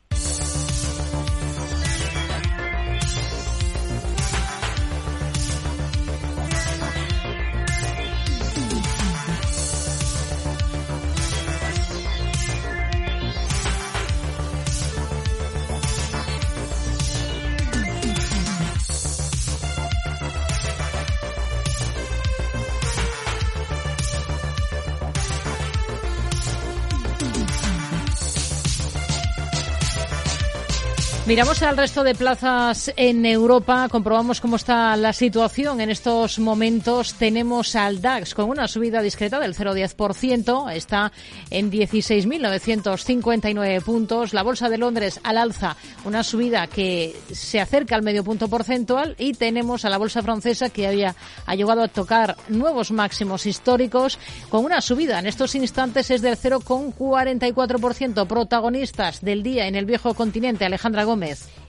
Miramos al resto de plazas en Europa, comprobamos cómo está la situación en estos momentos. Tenemos al DAX con una subida discreta del 0,10%, está en 16.959 puntos. La Bolsa de Londres al alza, una subida que se acerca al medio punto porcentual y tenemos a la Bolsa francesa que había, ha llegado a tocar nuevos máximos históricos con una subida en estos instantes es del 0,44%. Protagonistas del día en el viejo continente, Alejandra Gómez.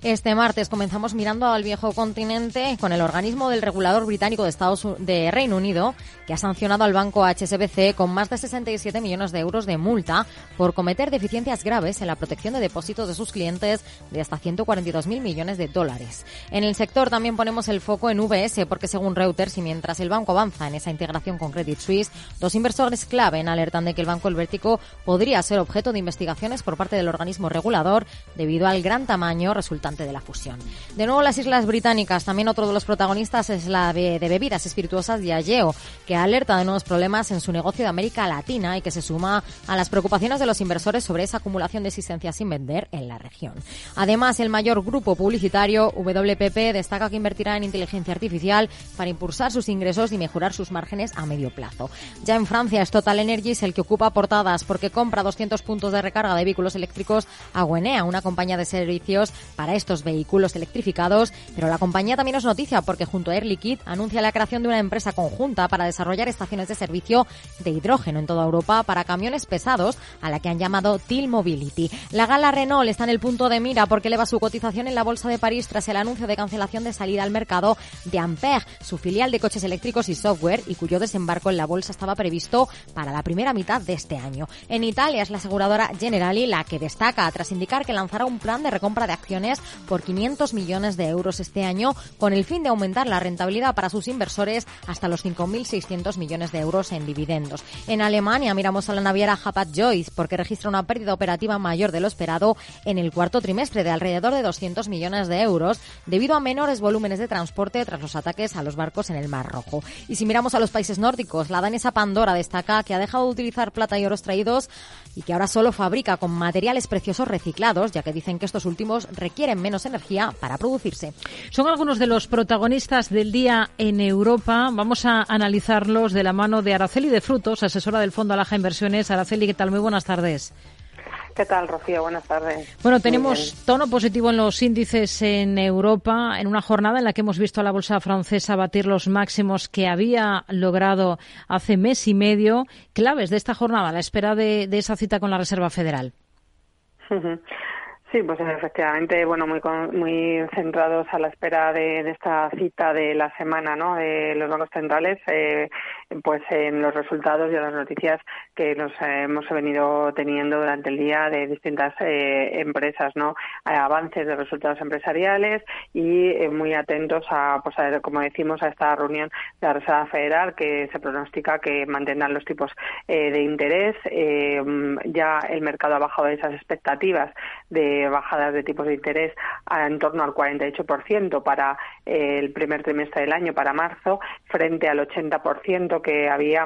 Este martes comenzamos mirando al viejo continente con el organismo del regulador británico de Estados de Reino Unido que ha sancionado al banco HSBC con más de 67 millones de euros de multa por cometer deficiencias graves en la protección de depósitos de sus clientes de hasta 142.000 millones de dólares. En el sector también ponemos el foco en VS porque según Reuters y mientras el banco avanza en esa integración con Credit Suisse, dos inversores clave alertan de que el banco helvético podría ser objeto de investigaciones por parte del organismo regulador debido al gran tamaño resultante de la fusión. De nuevo, las Islas Británicas, también otro de los protagonistas es la de, bebidas espirituosas Diageo, que alerta de nuevos problemas en su negocio de América Latina y que se suma a las preocupaciones de los inversores sobre esa acumulación de existencias sin vender en la región. Además, el mayor grupo publicitario, WPP, destaca que invertirá en inteligencia artificial para impulsar sus ingresos y mejorar sus márgenes a medio plazo. Ya en Francia es Total Energies el que ocupa portadas porque compra 200 puntos de recarga de vehículos eléctricos a Guenea, una compañía de servicios para estos vehículos electrificados, pero la compañía también es noticia porque junto a Air Liquide anuncia la creación de una empresa conjunta para desarrollar estaciones de servicio de hidrógeno en toda Europa para camiones pesados a la que han llamado Til Mobility. La gala Renault está en el punto de mira porque eleva su cotización en la Bolsa de París tras el anuncio de cancelación de salida al mercado de Ampere, su filial de coches eléctricos y software y cuyo desembarco en la bolsa estaba previsto para la primera mitad de este año. En Italia es la aseguradora Generali la que destaca tras indicar que lanzará un plan de recompra de acciones por 500 millones de euros este año con el fin de aumentar la rentabilidad para sus inversores hasta los 5.600 millones de euros en dividendos. En Alemania miramos a la naviera Hapag-Lloyd porque registra una pérdida operativa mayor de lo esperado en el cuarto trimestre de alrededor de 200 millones de euros debido a menores volúmenes de transporte tras los ataques a los barcos en el Mar Rojo. Y si miramos a los países nórdicos, la danesa Pandora destaca que ha dejado de utilizar plata y oro extraídos y que ahora solo fabrica con materiales preciosos reciclados, ya que dicen que estos últimos requieren menos energía para producirse. Son algunos de los protagonistas del día en Europa. Vamos a analizarlos de la mano de Araceli de Frutos, asesora del Fondo Alaja Inversiones. Araceli, ¿qué tal? Muy buenas tardes. ¿Qué tal, Rocío? Buenas tardes. Bueno, tenemos tono positivo en los índices en Europa, en una jornada en la que hemos visto a la bolsa francesa batir los máximos que había logrado hace mes y medio. Claves de esta jornada, a la espera de, de esa cita con la Reserva Federal. (laughs) Sí, pues efectivamente, bueno, muy muy centrados a la espera de, esta cita de la semana, ¿no? De los bancos centrales, eh, pues en los resultados y en las noticias que nos hemos venido teniendo durante el día de distintas eh, empresas, ¿no? avances de resultados empresariales y eh, muy atentos a, pues a, como decimos, a esta reunión de la Reserva Federal que se pronostica que mantendrán los tipos de interés. ya el mercado ha bajado esas expectativas de bajadas de tipos de interés en torno al 48% para eh, el primer trimestre del año, para marzo, frente al 80% que había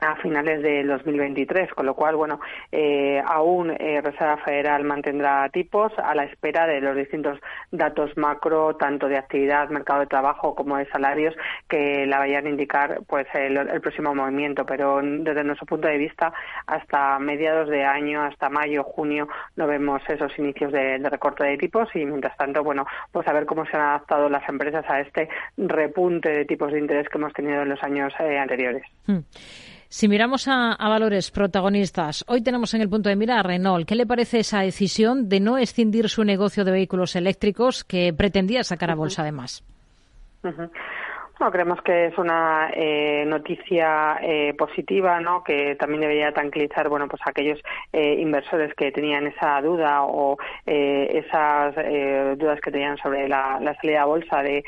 a finales de 2023, con lo cual, bueno, eh, aún eh, Reserva Federal mantendrá tipos a la espera de los distintos datos macro, tanto de actividad, mercado de trabajo como de salarios, que la vayan a indicar pues el, próximo movimiento. Pero desde nuestro punto de vista, hasta mediados de año, hasta mayo, junio, no vemos esos inicios de, recorte de tipos y, mientras tanto, bueno, pues a ver cómo se han adaptado las empresas a este repunte de tipos de interés que hemos tenido en los años eh, anteriores. Hmm. Si miramos a, valores protagonistas, hoy tenemos en el punto de mira a Renault. ¿Qué le parece esa decisión de no escindir su negocio de vehículos eléctricos que pretendía sacar a bolsa además? No, creemos que es una eh, noticia eh, positiva, ¿no? Que también debería tranquilizar, bueno, pues aquellos eh, inversores que tenían esa duda o esas dudas que tenían sobre la, salida a bolsa de,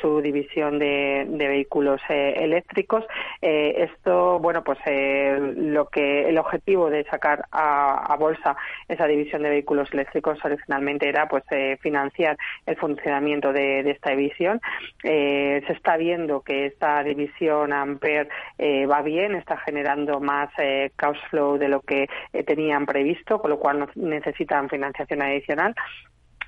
su división de, vehículos eléctricos. esto, bueno, pues lo que el objetivo de sacar a, bolsa esa división de vehículos eléctricos originalmente era, pues, financiar el funcionamiento de, de esta división. se está viendo que esta división Ampere eh, va bien, está generando más eh, cash flow de lo que eh, tenían previsto, con lo cual necesitan financiación adicional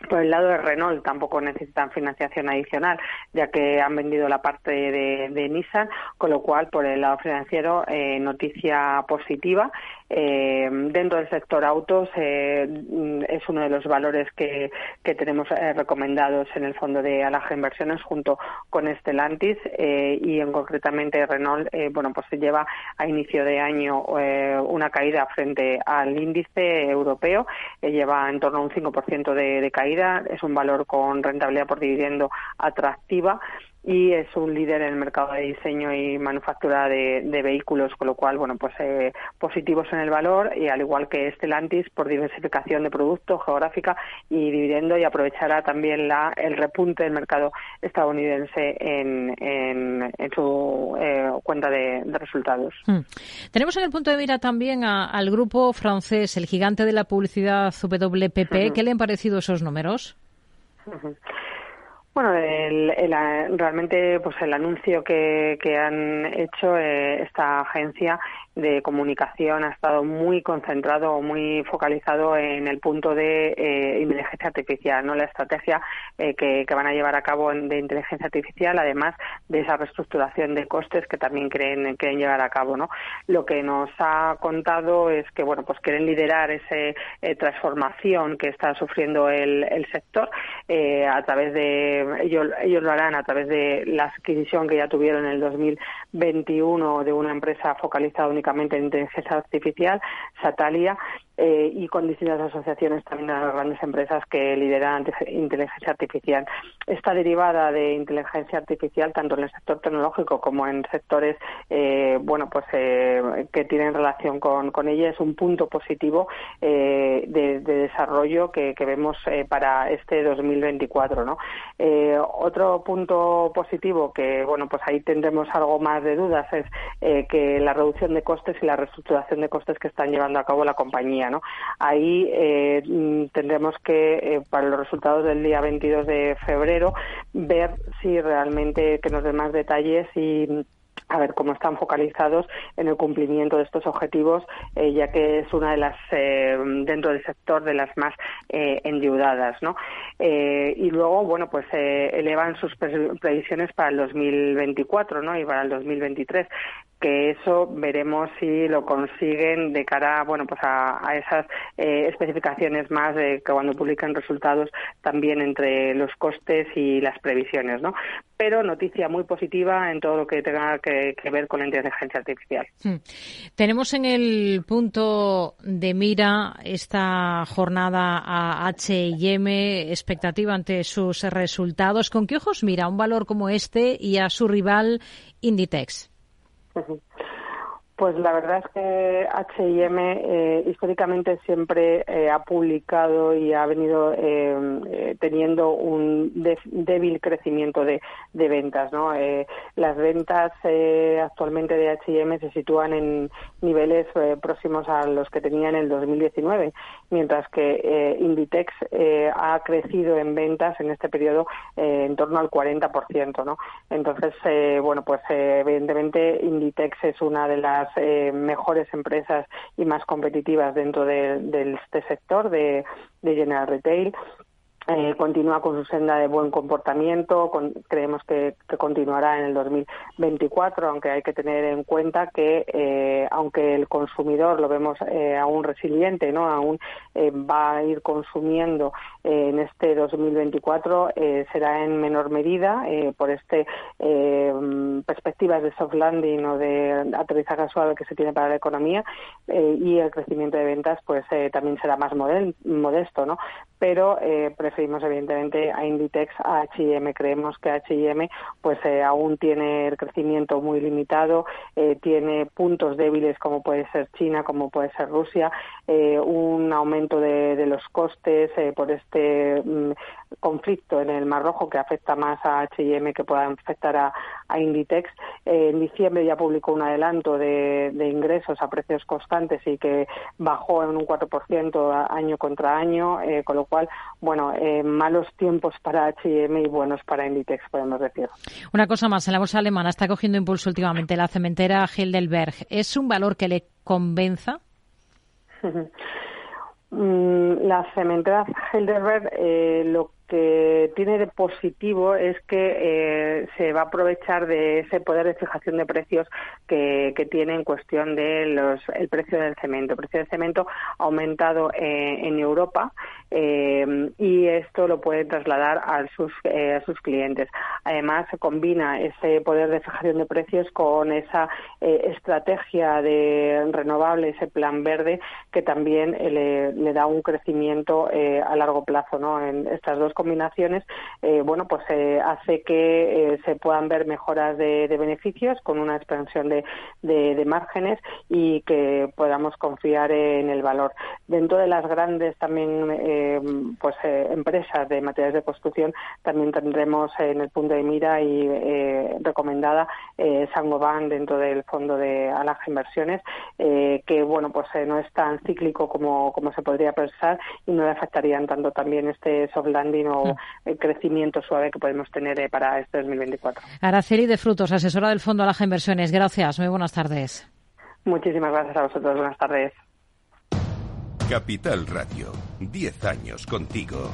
por el lado de Renault tampoco necesitan financiación adicional, ya que han vendido la parte de, Nissan, con lo cual por el lado financiero eh, noticia positiva. Eh, dentro del sector autos eh, es uno de los valores que, tenemos recomendados en el fondo de Alaja Inversiones junto con Stellantis y en concretamente Renault, bueno pues se lleva a inicio de año una caída frente al índice europeo, lleva en torno a un 5% de, de caída es un valor con rentabilidad por dividendo atractiva y es un líder en el mercado de diseño y manufactura de, vehículos, con lo cual, bueno, pues eh, positivos en el valor y al igual que Stellantis por diversificación de productos geográfica y dividendo y aprovechará también la, el repunte del mercado estadounidense en, en, su eh, cuenta de, resultados. Hmm. Tenemos en el punto de mira también al grupo francés, el gigante de la publicidad WPP. ¿Qué le han parecido esos números? Bueno, el, realmente pues el anuncio que, que han hecho eh, esta agencia de comunicación ha estado muy concentrado o muy focalizado en el punto de eh, inteligencia artificial, no la estrategia eh, que, van a llevar a cabo de inteligencia artificial, además de esa reestructuración de costes que también creen, quieren llevar a cabo. ¿no? Lo que nos ha contado es que bueno, pues quieren liderar esa eh, transformación que está sufriendo el, el sector a través de ellos, ellos lo harán a través de la adquisición que ya tuvieron en el 2021 de una empresa focalizada únicamente en inteligencia artificial, Satalia, eh, y con distintas asociaciones también a las grandes empresas que lideran inteligencia artificial. Esta derivada de inteligencia artificial, tanto en el sector tecnológico como en sectores eh, bueno, pues, eh, que tienen relación con, ella, es un punto positivo de, desarrollo que, vemos para este 2024. ¿no? otro punto positivo que bueno, pues ahí tendremos algo más de dudas es que la reducción de costes y la reestructuración de costes que están llevando a cabo la compañía. Ahí eh, mm, tendremos que, eh, para los resultados del día 22 de febrero, ver si realmente que nos den más detalles y a ver cómo están focalizados en el cumplimiento de estos objetivos, eh, ya que es una de las, dentro del sector, de las más endeudadas, ¿no? y luego, bueno, pues elevan sus previsiones para el 2024, ¿no? Y para el 2023 que eso veremos si lo consiguen de cara bueno pues a, esas eh, especificaciones más de que cuando publican resultados también entre los costes y las previsiones no pero noticia muy positiva en todo lo que tenga que, ver con la inteligencia artificial. Hmm. tenemos en el punto de mira esta jornada a H&M expectativa ante sus resultados. Con qué ojos mira un valor como este y a su rival Inditex Uh -huh. Pues la verdad es que H&M eh, históricamente siempre eh, ha publicado y ha venido eh, eh teniendo un débil crecimiento de, de ventas. ¿no? Las ventas actualmente de H&M se sitúan en niveles próximos a los que tenía en el 2019, mientras que Inditex ha crecido en ventas en este periodo en torno al 40%. ¿no? Entonces, bueno, pues evidentemente Inditex es una de las eh, mejores empresas y más competitivas dentro de, este sector de, de General Retail eh, continúa con su senda de buen comportamiento, creemos que, continuará en el 2024, aunque hay que tener en cuenta que eh, aunque el consumidor lo vemos eh, aún resiliente, no, aún va a ir consumiendo en este 2024 será en menor medida por este perspectivas de soft landing o de aterrizaje suave que se tiene para la economía y el crecimiento de ventas pues también será más modesto, no, pero preferimos evidentemente a Inditex, a H&M. Creemos que H&M pues eh, aún tiene el crecimiento muy limitado, eh, tiene puntos débiles como puede ser China, como puede ser Rusia, eh, un aumento de, los costes por este mm, conflicto en el Mar Rojo que afecta más a H&M que pueda afectar a, Inditex. en diciembre ya publicó un adelanto de, ingresos a precios constantes y que bajó en un 4% año contra año, con lo cual, bueno, eh, malos tiempos para H&M y buenos para Inditex, podemos decir. Una cosa más, en la bolsa alemana está cogiendo impulso últimamente la cementera Heidelberg. ¿Es un valor que le convenza? (laughs) Mm, la cementera Heidelberg eh, lo que tiene de positivo es que eh, se va a aprovechar de ese poder de fijación de precios que, tiene en cuestión de los, el precio del cemento. El precio del cemento ha aumentado eh, en Europa eh, y esto lo puede trasladar a sus, a sus clientes. Además, se combina ese poder de fijación de precios con esa estrategia de renovable, ese plan verde que también le, le da un crecimiento a largo plazo ¿no? en estas dos combinaciones, eh, bueno, pues eh, hace que eh, se puedan ver mejoras de, beneficios con una expansión de, márgenes y que podamos confiar en el valor. Dentro de las grandes también, pues empresas de materiales de construcción, también tendremos en el punto de mira y recomendada Sangoban dentro del fondo de Alaja Inversiones, que bueno, pues no es tan cíclico como, como se podría pensar y no le afectarían tanto también este soft landing Mm. el crecimiento suave que podemos tener eh, para este 2024. Araceli de Frutos, asesora del Fondo Alaja Inversiones. Gracias. Muy buenas tardes. Muchísimas gracias a vosotros. Buenas tardes. Capital Radio. Diez años contigo.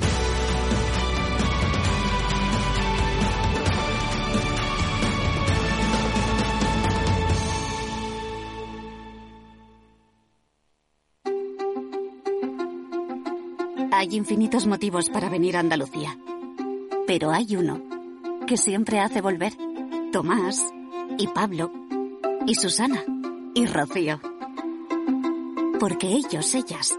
Hay infinitos motivos para venir a Andalucía. Pero hay uno que siempre hace volver. Tomás y Pablo y Susana y Rocío. Porque ellos, ellas,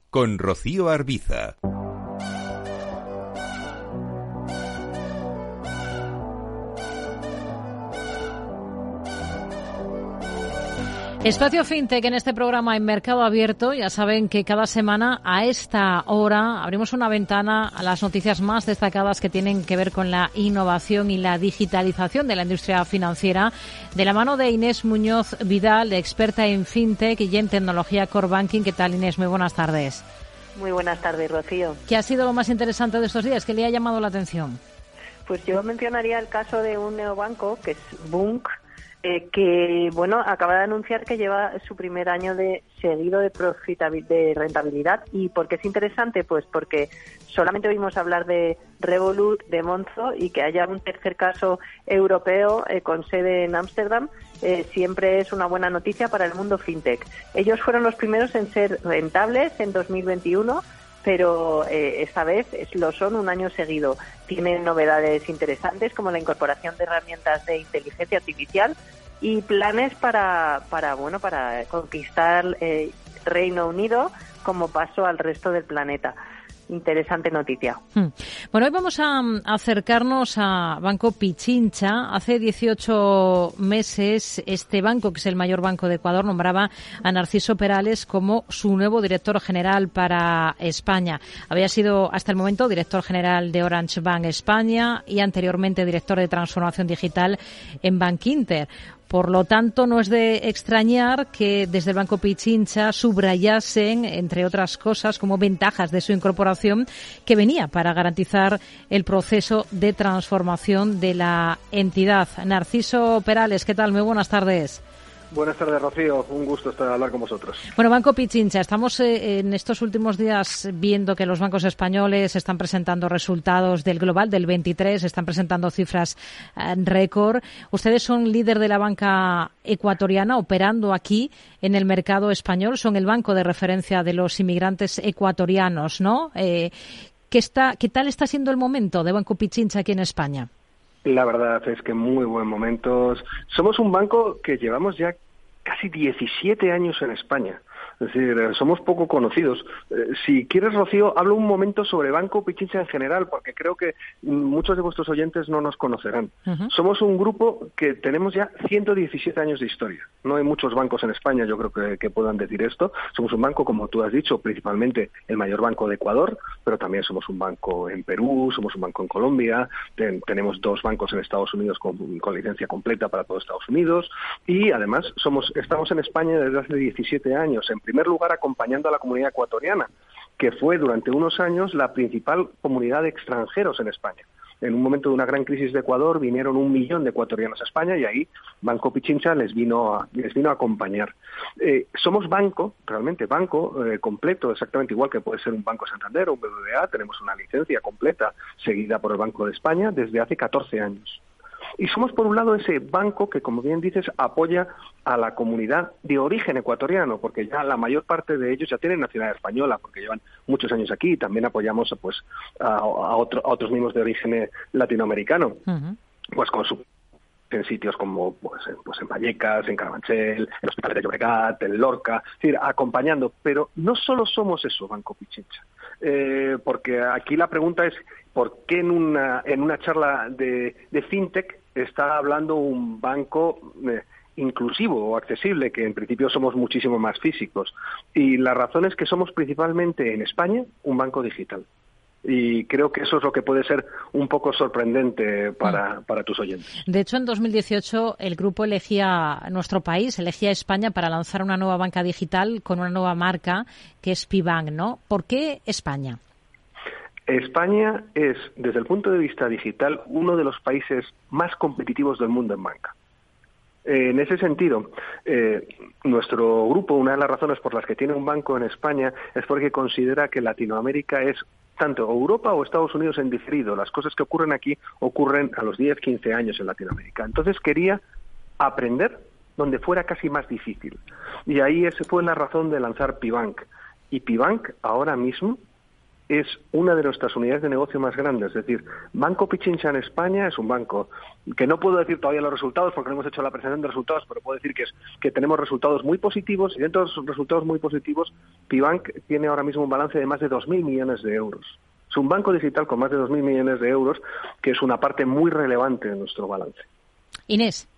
con Rocío Arbiza. Espacio FinTech en este programa en Mercado Abierto. Ya saben que cada semana a esta hora abrimos una ventana a las noticias más destacadas que tienen que ver con la innovación y la digitalización de la industria financiera. De la mano de Inés Muñoz Vidal, experta en FinTech y en tecnología Core Banking. ¿Qué tal, Inés? Muy buenas tardes. Muy buenas tardes, Rocío. ¿Qué ha sido lo más interesante de estos días? ¿Qué le ha llamado la atención? Pues yo mencionaría el caso de un neobanco que es Bunk eh, que bueno acaba de anunciar que lleva su primer año de seguido de de rentabilidad. Y por qué es interesante pues porque solamente oímos hablar de Revolut de Monzo y que haya un tercer caso europeo eh, con sede en Ámsterdam eh, siempre es una buena noticia para el mundo fintech. Ellos fueron los primeros en ser rentables en 2021 pero esta vez lo son un año seguido. Tienen novedades interesantes como la incorporación de herramientas de inteligencia artificial y planes para, para bueno, para conquistar eh, Reino Unido como paso al resto del planeta interesante noticia. Hmm. Bueno, hoy vamos a, acercarnos a Banco Pichincha. Hace 18 meses este banco, que es el mayor banco de Ecuador, nombraba a Narciso Perales como su nuevo director general para España. Había sido hasta el momento director general de Orange Bank España y anteriormente director de transformación digital en Bank Inter. Por lo tanto, no es de extrañar que desde el Banco Pichincha subrayasen, entre otras cosas, como ventajas de su incorporación, que venía para garantizar el proceso de transformación de la entidad. Narciso Perales, ¿qué tal? Muy buenas tardes. Buenas tardes, Rocío. Un gusto estar hablar con vosotros. Bueno, Banco Pichincha, estamos eh, en estos últimos días viendo que los bancos españoles están presentando resultados del global del 23, están presentando cifras eh, récord. Ustedes son líder de la banca ecuatoriana operando aquí en el mercado español, son el banco de referencia de los inmigrantes ecuatorianos, ¿no? Eh, ¿qué, está, ¿Qué tal está siendo el momento de Banco Pichincha aquí en España? La verdad es que muy buen momento. Somos un banco que llevamos ya casi 17 años en España. Es decir, eh, somos poco conocidos. Eh, si quieres, Rocío, hablo un momento sobre Banco Pichincha en general, porque creo que muchos de vuestros oyentes no nos conocerán. Somos un grupo que tenemos ya 117 años de historia. No hay muchos bancos en España, yo creo que, puedan decir esto. Somos un banco, como tú has dicho, principalmente el mayor banco de Ecuador, pero también somos un banco en Perú, somos un banco en Colombia, tenemos dos bancos en Estados Unidos con, licencia completa para todo Estados Unidos y además somos estamos en España desde hace 17 años. En primer lugar, acompañando a la comunidad ecuatoriana, que fue durante unos años la principal comunidad de extranjeros en España. En un momento de una gran crisis de Ecuador vinieron un millón de ecuatorianos a España y ahí Banco Pichincha les vino a, les vino a acompañar. Eh, somos banco, realmente banco eh, completo, exactamente igual que puede ser un Banco Santander o un BBVA. Tenemos una licencia completa seguida por el Banco de España desde hace 14 años. Y somos, por un lado, ese banco que, como bien dices, apoya a la comunidad de origen ecuatoriano, porque ya la mayor parte de ellos ya tienen nacionalidad española, porque llevan muchos años aquí. y También apoyamos pues, a, otros mismos de origen latinoamericano, pues con su en sitios como pues, pues en Vallecas, en Carabanchel, en hospitales de Llobregat, en Lorca, es decir, acompañando. Pero no solo somos eso, Banco Pichincha, eh, porque aquí la pregunta es ¿por qué en una, en una charla de, de fintech está hablando un banco eh, inclusivo o accesible, que en principio somos muchísimo más físicos. Y la razón es que somos principalmente en España un banco digital. Y creo que eso es lo que puede ser un poco sorprendente para, mm. para tus oyentes. De hecho, en 2018 el grupo elegía nuestro país, elegía España para lanzar una nueva banca digital con una nueva marca que es Pibank, ¿no? ¿Por qué España? España es, desde el punto de vista digital, uno de los países más competitivos del mundo en banca. En ese sentido, eh, nuestro grupo, una de las razones por las que tiene un banco en España es porque considera que Latinoamérica es tanto Europa o Estados Unidos en diferido. Las cosas que ocurren aquí ocurren a los 10, 15 años en Latinoamérica. Entonces quería aprender donde fuera casi más difícil. Y ahí esa fue la razón de lanzar Pibank. Y Pibank ahora mismo es una de nuestras unidades de negocio más grandes. Es decir, Banco Pichincha en España es un banco que no puedo decir todavía los resultados porque no hemos hecho la presentación de resultados, pero puedo decir que, es, que tenemos resultados muy positivos y dentro de esos resultados muy positivos, Pibank tiene ahora mismo un balance de más de 2.000 millones de euros. Es un banco digital con más de 2.000 millones de euros, que es una parte muy relevante de nuestro balance. Inés.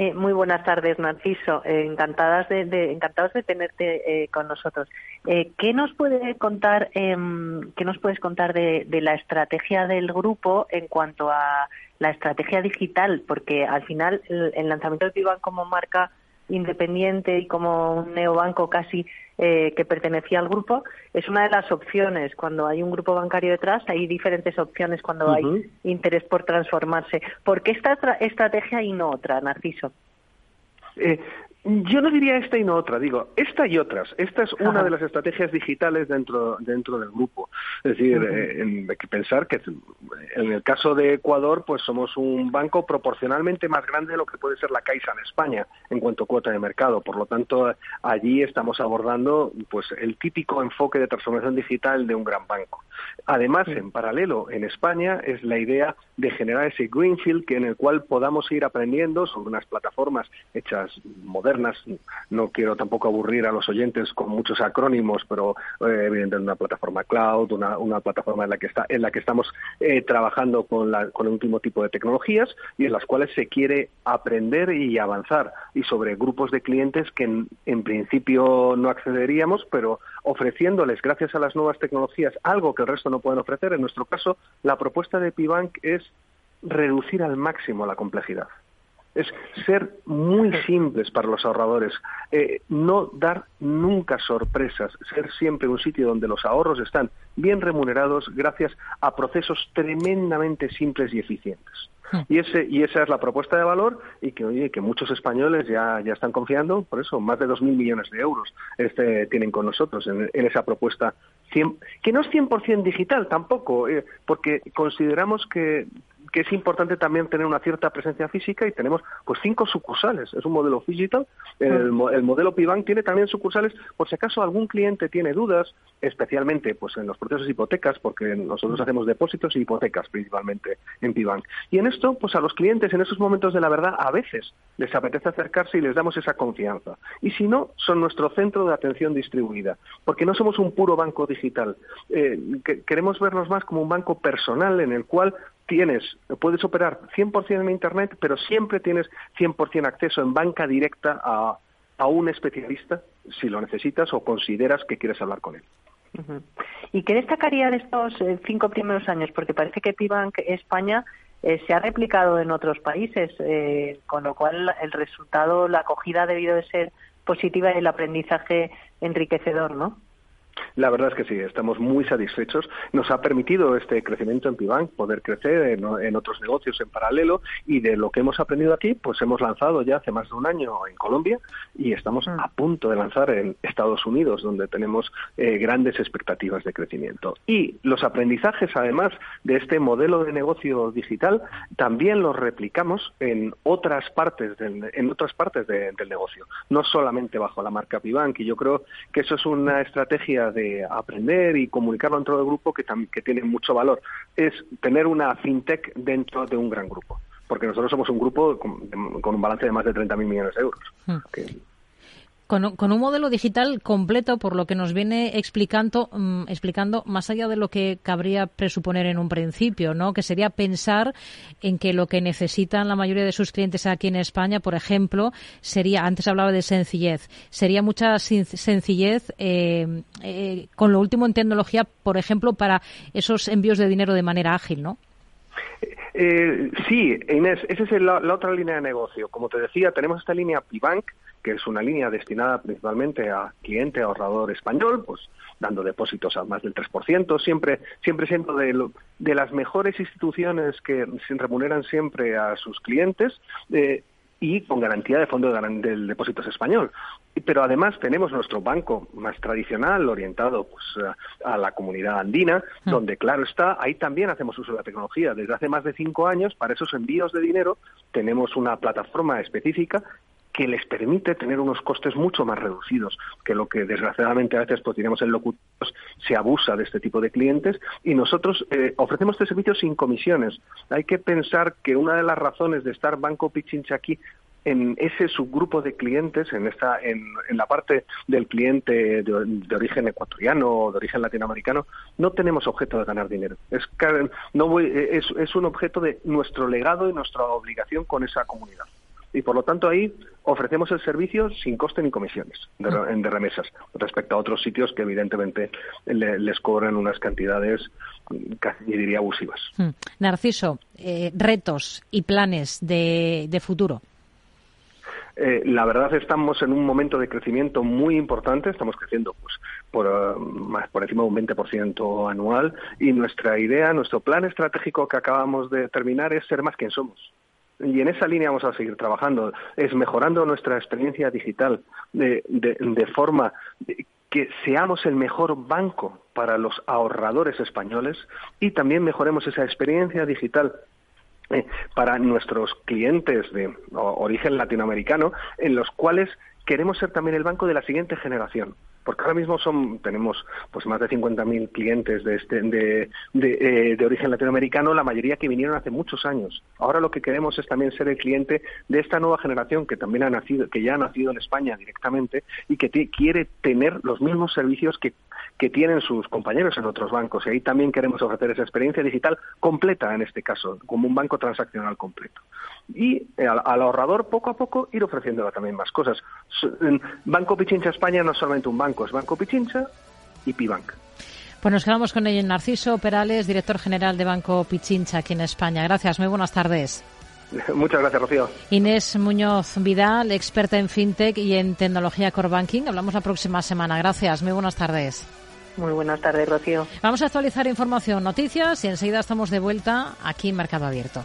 Eh, muy buenas tardes, Narciso. Eh, encantadas de, encantados de tenerte eh, con nosotros. ¿Qué nos puede contar? Em, ¿Qué nos puedes contar de, la estrategia del grupo en cuanto a la estrategia digital? Porque al final el, lanzamiento de Piban como marca independiente y como un neobanco casi eh, que pertenecía al grupo, es una de las opciones. Cuando hay un grupo bancario detrás, hay diferentes opciones cuando hay interés por transformarse. ¿Por qué esta estrategia y no otra, Narciso? Eh, yo no diría esta y no otra, digo, esta y otras. Esta es una de las estrategias digitales dentro, dentro del grupo. Es decir, eh, hay que pensar que en el caso de Ecuador, pues somos un banco proporcionalmente más grande de lo que puede ser la Caixa en España en cuanto a cuota de mercado. Por lo tanto, allí estamos abordando pues el típico enfoque de transformación digital de un gran banco. Además, en paralelo, en España es la idea de generar ese greenfield que en el cual podamos ir aprendiendo sobre unas plataformas hechas modernas. No quiero tampoco aburrir a los oyentes con muchos acrónimos, pero eh, evidentemente una plataforma cloud, una, una, plataforma en la que está, en la que estamos eh, trabajando con, la, con el último tipo de tecnologías y en las cuales se quiere aprender y avanzar y sobre grupos de clientes que en, en principio no accederíamos, pero ofreciéndoles gracias a las nuevas tecnologías algo que el resto no pueden ofrecer. En nuestro caso, la propuesta de Pibank es reducir al máximo la complejidad. Es ser muy simples para los ahorradores, eh, no dar nunca sorpresas, ser siempre un sitio donde los ahorros están bien remunerados gracias a procesos tremendamente simples y eficientes. Hmm. Y, ese, y esa es la propuesta de valor y que, oye, que muchos españoles ya, ya están confiando, por eso más de 2.000 millones de euros este, tienen con nosotros en, esa propuesta, que no es 100% digital tampoco, eh, porque consideramos que que es importante también tener una cierta presencia física y tenemos pues cinco sucursales. Es un modelo digital. El, Mm. el modelo Pibank tiene también sucursales por si acaso algún cliente tiene dudas, especialmente pues en los procesos de hipotecas, porque nosotros Mm. hacemos depósitos y hipotecas principalmente en Pibank. Y en esto, pues a los clientes en esos momentos de la verdad a veces les apetece acercarse y les damos esa confianza. Y si no, son nuestro centro de atención distribuida, porque no somos un puro banco digital. Eh, que- queremos vernos más como un banco personal en el cual tienes, puedes operar 100% en Internet, pero siempre tienes 100% acceso en banca directa a, a un especialista si lo necesitas o consideras que quieres hablar con él. ¿Y qué destacaría de estos eh, cinco primeros años? Porque parece que Pibank España eh, se ha replicado en otros países, eh, con lo cual el resultado, la acogida ha debido de ser positiva y el aprendizaje enriquecedor, ¿no? La verdad es que sí, estamos muy satisfechos. Nos ha permitido este crecimiento en Pibank poder crecer en, en otros negocios en paralelo y de lo que hemos aprendido aquí, pues hemos lanzado ya hace más de un año en Colombia y estamos a punto de lanzar en Estados Unidos, donde tenemos eh, grandes expectativas de crecimiento. Y los aprendizajes, además de este modelo de negocio digital, también los replicamos en otras partes del, en otras partes de- del negocio, no solamente bajo la marca Pibank. Y yo creo que eso es una estrategia de aprender y comunicarlo dentro del grupo que, que tiene mucho valor. Es tener una fintech dentro de un gran grupo. Porque nosotros somos un grupo con, un balance de más de 30.000 millones de euros. Hmm. Que- Con, con un modelo digital completo, por lo que nos viene explicando, mm, explicando más allá de lo que cabría presuponer en un principio, ¿no? Que sería pensar en que lo que necesitan la mayoría de sus clientes aquí en España, por ejemplo, sería, antes hablaba de sencillez, sería mucha sencillez eh, eh, con lo último en tecnología, por ejemplo, para esos envíos de dinero de manera ágil, ¿no? Eh, sí, Inés, esa es la, otra línea de negocio. Como te decía, tenemos esta línea Pibank, que es una línea destinada principalmente a cliente ahorrador español, pues dando depósitos a más del 3%, siempre, siempre siendo de, lo- de las mejores instituciones que remuneran siempre a sus clientes. eh, y con garantía de fondo de del depósitos español. Pero además tenemos nuestro banco más tradicional, orientado pues, a, a la comunidad andina, donde, claro está, ahí también hacemos uso de la tecnología. Desde hace más de cinco años, para esos envíos de dinero, tenemos una plataforma específica que les permite tener unos costes mucho más reducidos que lo que desgraciadamente a veces pues tenemos en locutos se abusa de este tipo de clientes y nosotros eh, ofrecemos este servicio sin comisiones. Hay que pensar que una de las razones de estar Banco Pichincha aquí en ese subgrupo de clientes, en esta, en, la parte del cliente de, origen ecuatoriano o de origen latinoamericano, no tenemos objeto de ganar dinero. Es, no voy- es, es un objeto de nuestro legado y nuestra obligación con esa comunidad y por lo tanto ahí ofrecemos el servicio sin coste ni comisiones de, de remesas respecto a otros sitios que evidentemente le- les cobran unas cantidades casi diría abusivas. Hmm. Narciso, eh, retos y planes de, de futuro. Eh, la verdad estamos en un momento de crecimiento muy importante, estamos creciendo pues por eh, más por encima de un 20% anual y nuestra idea, nuestro plan estratégico que acabamos de terminar es ser más quien somos. Y en esa línea vamos a seguir trabajando, es mejorando nuestra experiencia digital de, forma que seamos el mejor banco para los ahorradores españoles y también mejoremos esa experiencia digital eh, para nuestros clientes de origen latinoamericano, en los cuales queremos ser también el banco de la siguiente generación. Porque ahora mismo son, tenemos pues más de 50.000 clientes de, este, de, eh, de origen latinoamericano, la mayoría que vinieron hace muchos años. Ahora lo que queremos es también ser el cliente de esta nueva generación que también ha nacido, que ya ha nacido en España directamente y que quiere tener los mismos servicios que, que tienen sus compañeros en otros bancos. Y ahí también queremos ofrecer esa experiencia digital completa en este caso, como un banco transaccional completo. Y eh, al, ahorrador poco a poco ir ofreciéndole también más cosas. Banco Pichincha España no es solamente un banco, es Banco Pichincha y Pibank. Pues nos quedamos con ello. Narciso Perales, director general de Banco Pichincha aquí en España. Gracias, muy buenas tardes. (laughs) Muchas gracias, Rocío. Inés Muñoz Vidal, experta en fintech y en tecnología core banking. Hablamos la próxima semana. Gracias, muy buenas tardes. Muy buenas tardes, Rocío. Vamos a actualizar información, noticias y enseguida estamos de vuelta aquí en Mercado Abierto.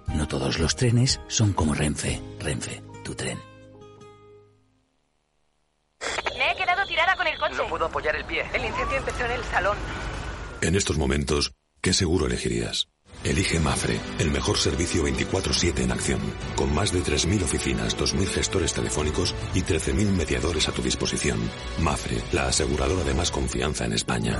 No todos los trenes son como Renfe. Renfe, tu tren. Me he quedado tirada con el coche. No puedo apoyar el pie. El incendio empezó en el salón. En estos momentos, ¿qué seguro elegirías? Elige Mafre, el mejor servicio 24/7 en acción, con más de 3.000 oficinas, 2.000 gestores telefónicos y 13.000 mediadores a tu disposición. Mafre, la aseguradora de más confianza en España.